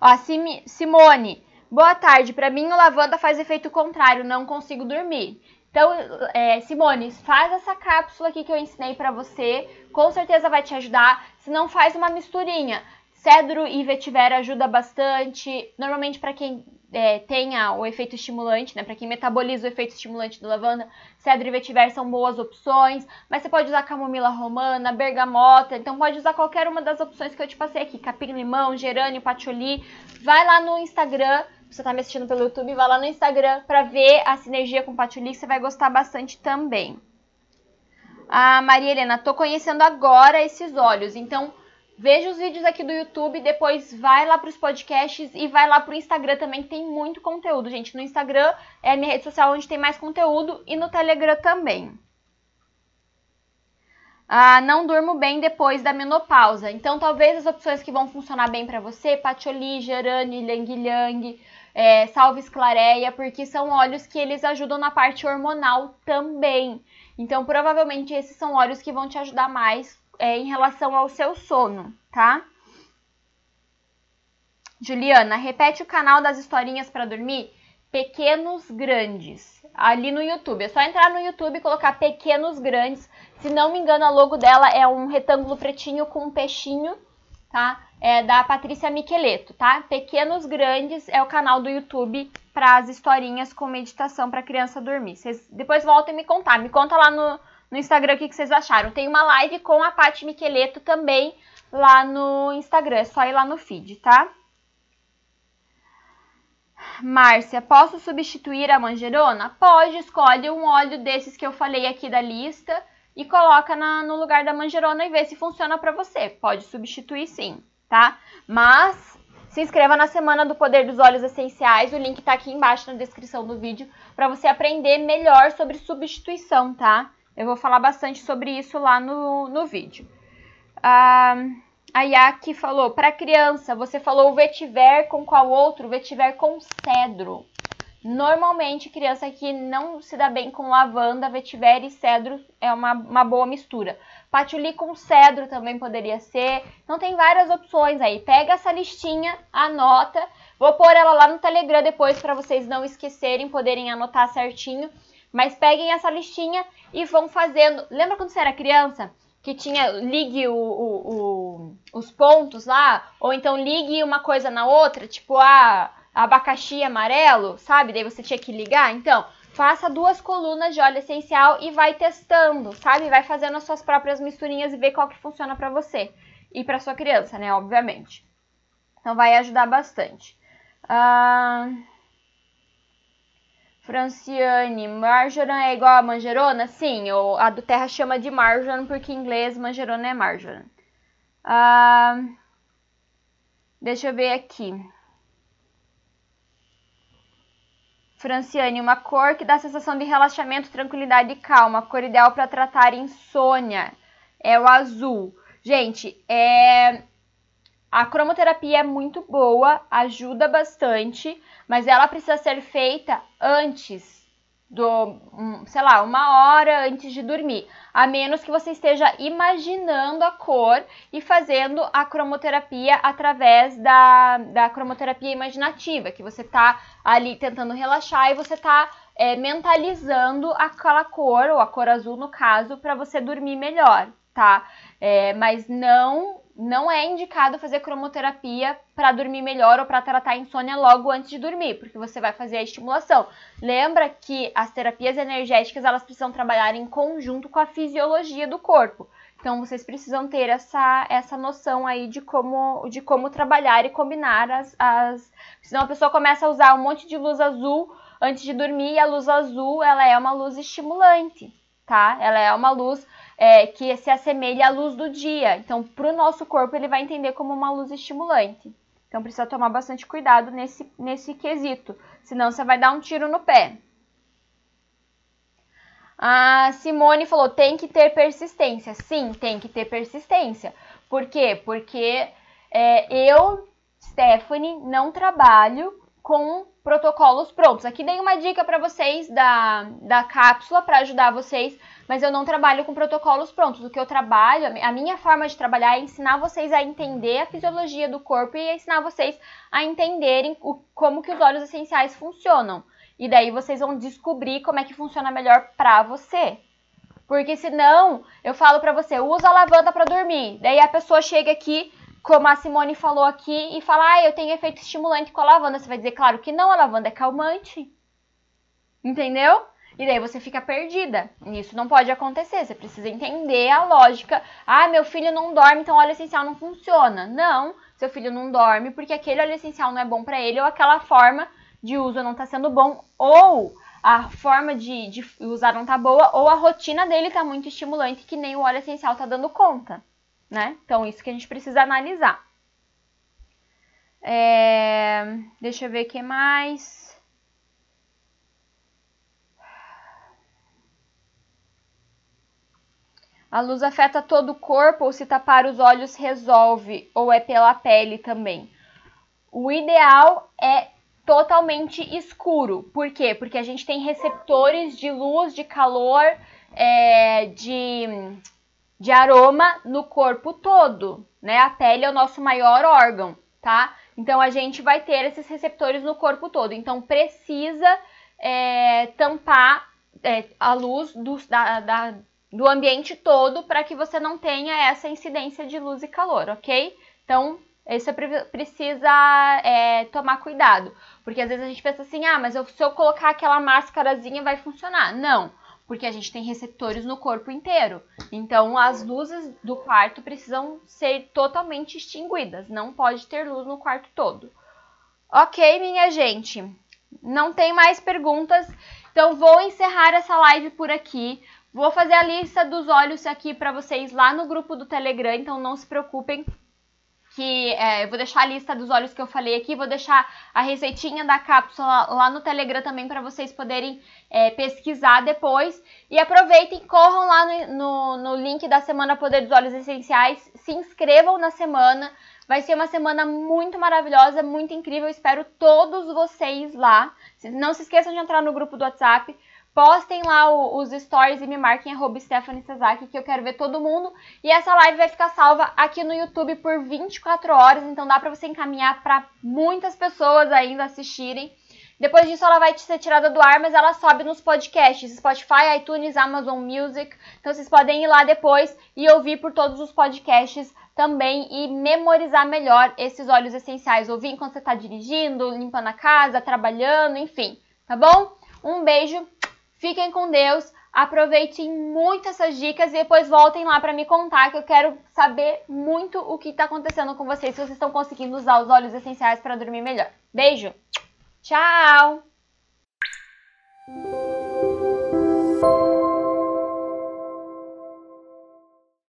A: ó, Simone, boa tarde. Para mim o lavanda faz efeito contrário, não consigo dormir. Então, é, Simone, faz essa cápsula aqui que eu ensinei para você, com certeza vai te ajudar. Se não, faz uma misturinha. Cedro e vetiver ajuda bastante. Normalmente para quem é, tenha o efeito estimulante, né? Para quem metaboliza o efeito estimulante do lavanda, cedro e vetiver são boas opções. Mas você pode usar camomila romana, bergamota. Então pode usar qualquer uma das opções que eu te passei aqui: capim-limão, gerânio, patchouli. Vai lá no Instagram. Você está me assistindo pelo YouTube, vai lá no Instagram para ver a sinergia com patchouli, que você vai gostar bastante também. A Maria Helena, tô conhecendo agora esses óleos, então Veja os vídeos aqui do YouTube, depois vai lá para os podcasts e vai lá para o Instagram também, que tem muito conteúdo, gente. No Instagram é a minha rede social onde tem mais conteúdo e no Telegram também. Ah, não durmo bem depois da menopausa. Então, talvez as opções que vão funcionar bem para você, patchouli, gerani, ylang-ylang, é, salve esclareia, porque são óleos que eles ajudam na parte hormonal também. Então, provavelmente esses são óleos que vão te ajudar mais é, em relação ao seu sono, tá? Juliana, repete o canal das historinhas para dormir. Pequenos Grandes. Ali no YouTube. É só entrar no YouTube e colocar Pequenos Grandes. Se não me engano, a logo dela é um retângulo pretinho com um peixinho, tá? É da Patrícia Miqueleto, tá? Pequenos Grandes é o canal do YouTube para as historinhas com meditação para criança dormir. Vocês depois voltem me contar. Me conta lá no, no Instagram o que, que vocês acharam. Tem uma live com a Paty Miqueleto também lá no Instagram. É só ir lá no feed, tá? Márcia, posso substituir a manjerona? Pode, escolhe um óleo desses que eu falei aqui da lista. e coloca na, no lugar da manjerona e vê se funciona para você. Pode substituir sim, tá? Mas se inscreva na Semana do Poder dos Óleos Essenciais, o link está aqui embaixo na descrição do vídeo para você aprender melhor sobre substituição, tá? Eu vou falar bastante sobre isso lá no, no vídeo. Ah, a Yaki falou, para criança, você falou vetiver com qual outro? Vetiver com cedro. Normalmente, criança que não se dá bem com lavanda, vetiver e cedro é uma, uma boa mistura. Patchouli com cedro também poderia ser. Então, tem várias opções aí. Pega essa listinha, anota. Vou pôr ela lá no Telegram depois para vocês não esquecerem, poderem anotar certinho. Mas peguem essa listinha e vão fazendo. Lembra quando você era criança? Que tinha ligue o, o, o, os pontos lá, ou então ligue uma coisa na outra, tipo, ah, abacaxi amarelo, sabe? Daí você tinha que ligar. Então, faça duas colunas de óleo essencial e vai testando, sabe? Vai fazendo as suas próprias misturinhas e ver qual que funciona para você e para sua criança, né? Obviamente. Então, vai ajudar bastante. Ah, Franciane, marjoram é igual a manjerona? Sim, a do Terra chama de marjoram porque em inglês manjerona é marjoram. Ah, deixa eu ver aqui. Franciane, uma cor que dá sensação de relaxamento, tranquilidade e calma. A cor ideal para tratar insônia é o azul. Gente, é... a cromoterapia é muito boa, ajuda bastante, mas ela precisa ser feita antes do, sei lá, uma hora antes de dormir, a menos que você esteja imaginando a cor e fazendo a cromoterapia através da, da cromoterapia imaginativa, que você está ali tentando relaxar e você está é, mentalizando aquela cor, ou a cor azul no caso, para você dormir melhor, tá? É, mas não não é indicado fazer cromoterapia para dormir melhor ou para tratar a insônia logo antes de dormir, porque você vai fazer a estimulação. Lembra que as terapias energéticas elas precisam trabalhar em conjunto com a fisiologia do corpo. Então vocês precisam ter essa, essa noção aí de como, de como trabalhar e combinar as, as. Senão a pessoa começa a usar um monte de luz azul antes de dormir e a luz azul ela é uma luz estimulante, tá? Ela é uma luz é, que se assemelha à luz do dia. Então, para o nosso corpo, ele vai entender como uma luz estimulante. Então, precisa tomar bastante cuidado nesse, nesse quesito, senão você vai dar um tiro no pé. A Simone falou: tem que ter persistência. Sim, tem que ter persistência. Por quê? Porque é, eu, Stephanie, não trabalho com protocolos prontos. Aqui dei uma dica para vocês da, da cápsula para ajudar vocês, mas eu não trabalho com protocolos prontos. O que eu trabalho, a minha forma de trabalhar é ensinar vocês a entender a fisiologia do corpo e ensinar vocês a entenderem o, como que os óleos essenciais funcionam. E daí vocês vão descobrir como é que funciona melhor para você. Porque senão, eu falo para você, usa a lavanda para dormir. Daí a pessoa chega aqui, como a Simone falou aqui, e fala: Ah, eu tenho efeito estimulante com a lavanda. Você vai dizer, claro que não, a lavanda é calmante. Entendeu? E daí você fica perdida. Isso não pode acontecer. Você precisa entender a lógica. Ah, meu filho não dorme, então óleo essencial não funciona. Não, seu filho não dorme porque aquele óleo essencial não é bom para ele ou aquela forma de uso não está sendo bom ou a forma de, de usar não tá boa ou a rotina dele tá muito estimulante que nem o óleo essencial tá dando conta né? Então, isso que a gente precisa analisar. É, deixa eu ver o que mais. A luz afeta todo o corpo ou se tapar os olhos resolve, ou é pela pele também. O ideal é totalmente escuro. Por quê? Porque a gente tem receptores de luz, de calor, é, de de aroma no corpo todo, né? A pele é o nosso maior órgão, tá? Então a gente vai ter esses receptores no corpo todo. Então precisa é, tampar é, a luz do, da, da, do ambiente todo para que você não tenha essa incidência de luz e calor, ok? Então isso precisa é, tomar cuidado, porque às vezes a gente pensa assim, ah, mas eu, se eu colocar aquela máscarazinha vai funcionar. Não, porque a gente tem receptores no corpo inteiro. Então, as luzes do quarto precisam ser totalmente extinguidas, não pode ter luz no quarto todo. Ok, minha gente, não tem mais perguntas, então vou encerrar essa live por aqui, Vou fazer a lista dos olhos aqui para vocês lá no grupo do Telegram, então não se preocupem que é, eu vou deixar a lista dos óleos que eu falei aqui, vou deixar a receitinha da cápsula lá no Telegram também para vocês poderem é, pesquisar depois. E aproveitem, corram lá no, no, no, link da Semana Poder dos Óleos Essenciais, se inscrevam na semana. Vai ser uma semana muito maravilhosa, muito incrível. Espero todos vocês lá. Não se esqueçam de entrar no grupo do WhatsApp. Postem lá os stories e me marquem Stephanie Sasaki, que eu quero ver todo mundo. E essa live vai ficar salva aqui no YouTube por 24 horas, então dá pra você encaminhar para muitas pessoas ainda assistirem. Depois disso, ela vai ser tirada do ar, mas ela sobe nos podcasts, Spotify, iTunes, Amazon Music. Então vocês podem ir lá depois e ouvir por todos os podcasts também e memorizar melhor esses óleos essenciais. Ouvir enquanto você está dirigindo, limpando a casa, trabalhando, enfim. Tá bom? Um beijo Fiquem com Deus, aproveitem muito essas dicas e depois voltem lá para me contar que eu quero saber muito o que está acontecendo com vocês, se vocês estão conseguindo usar os óleos essenciais para dormir melhor. Beijo. Tchau.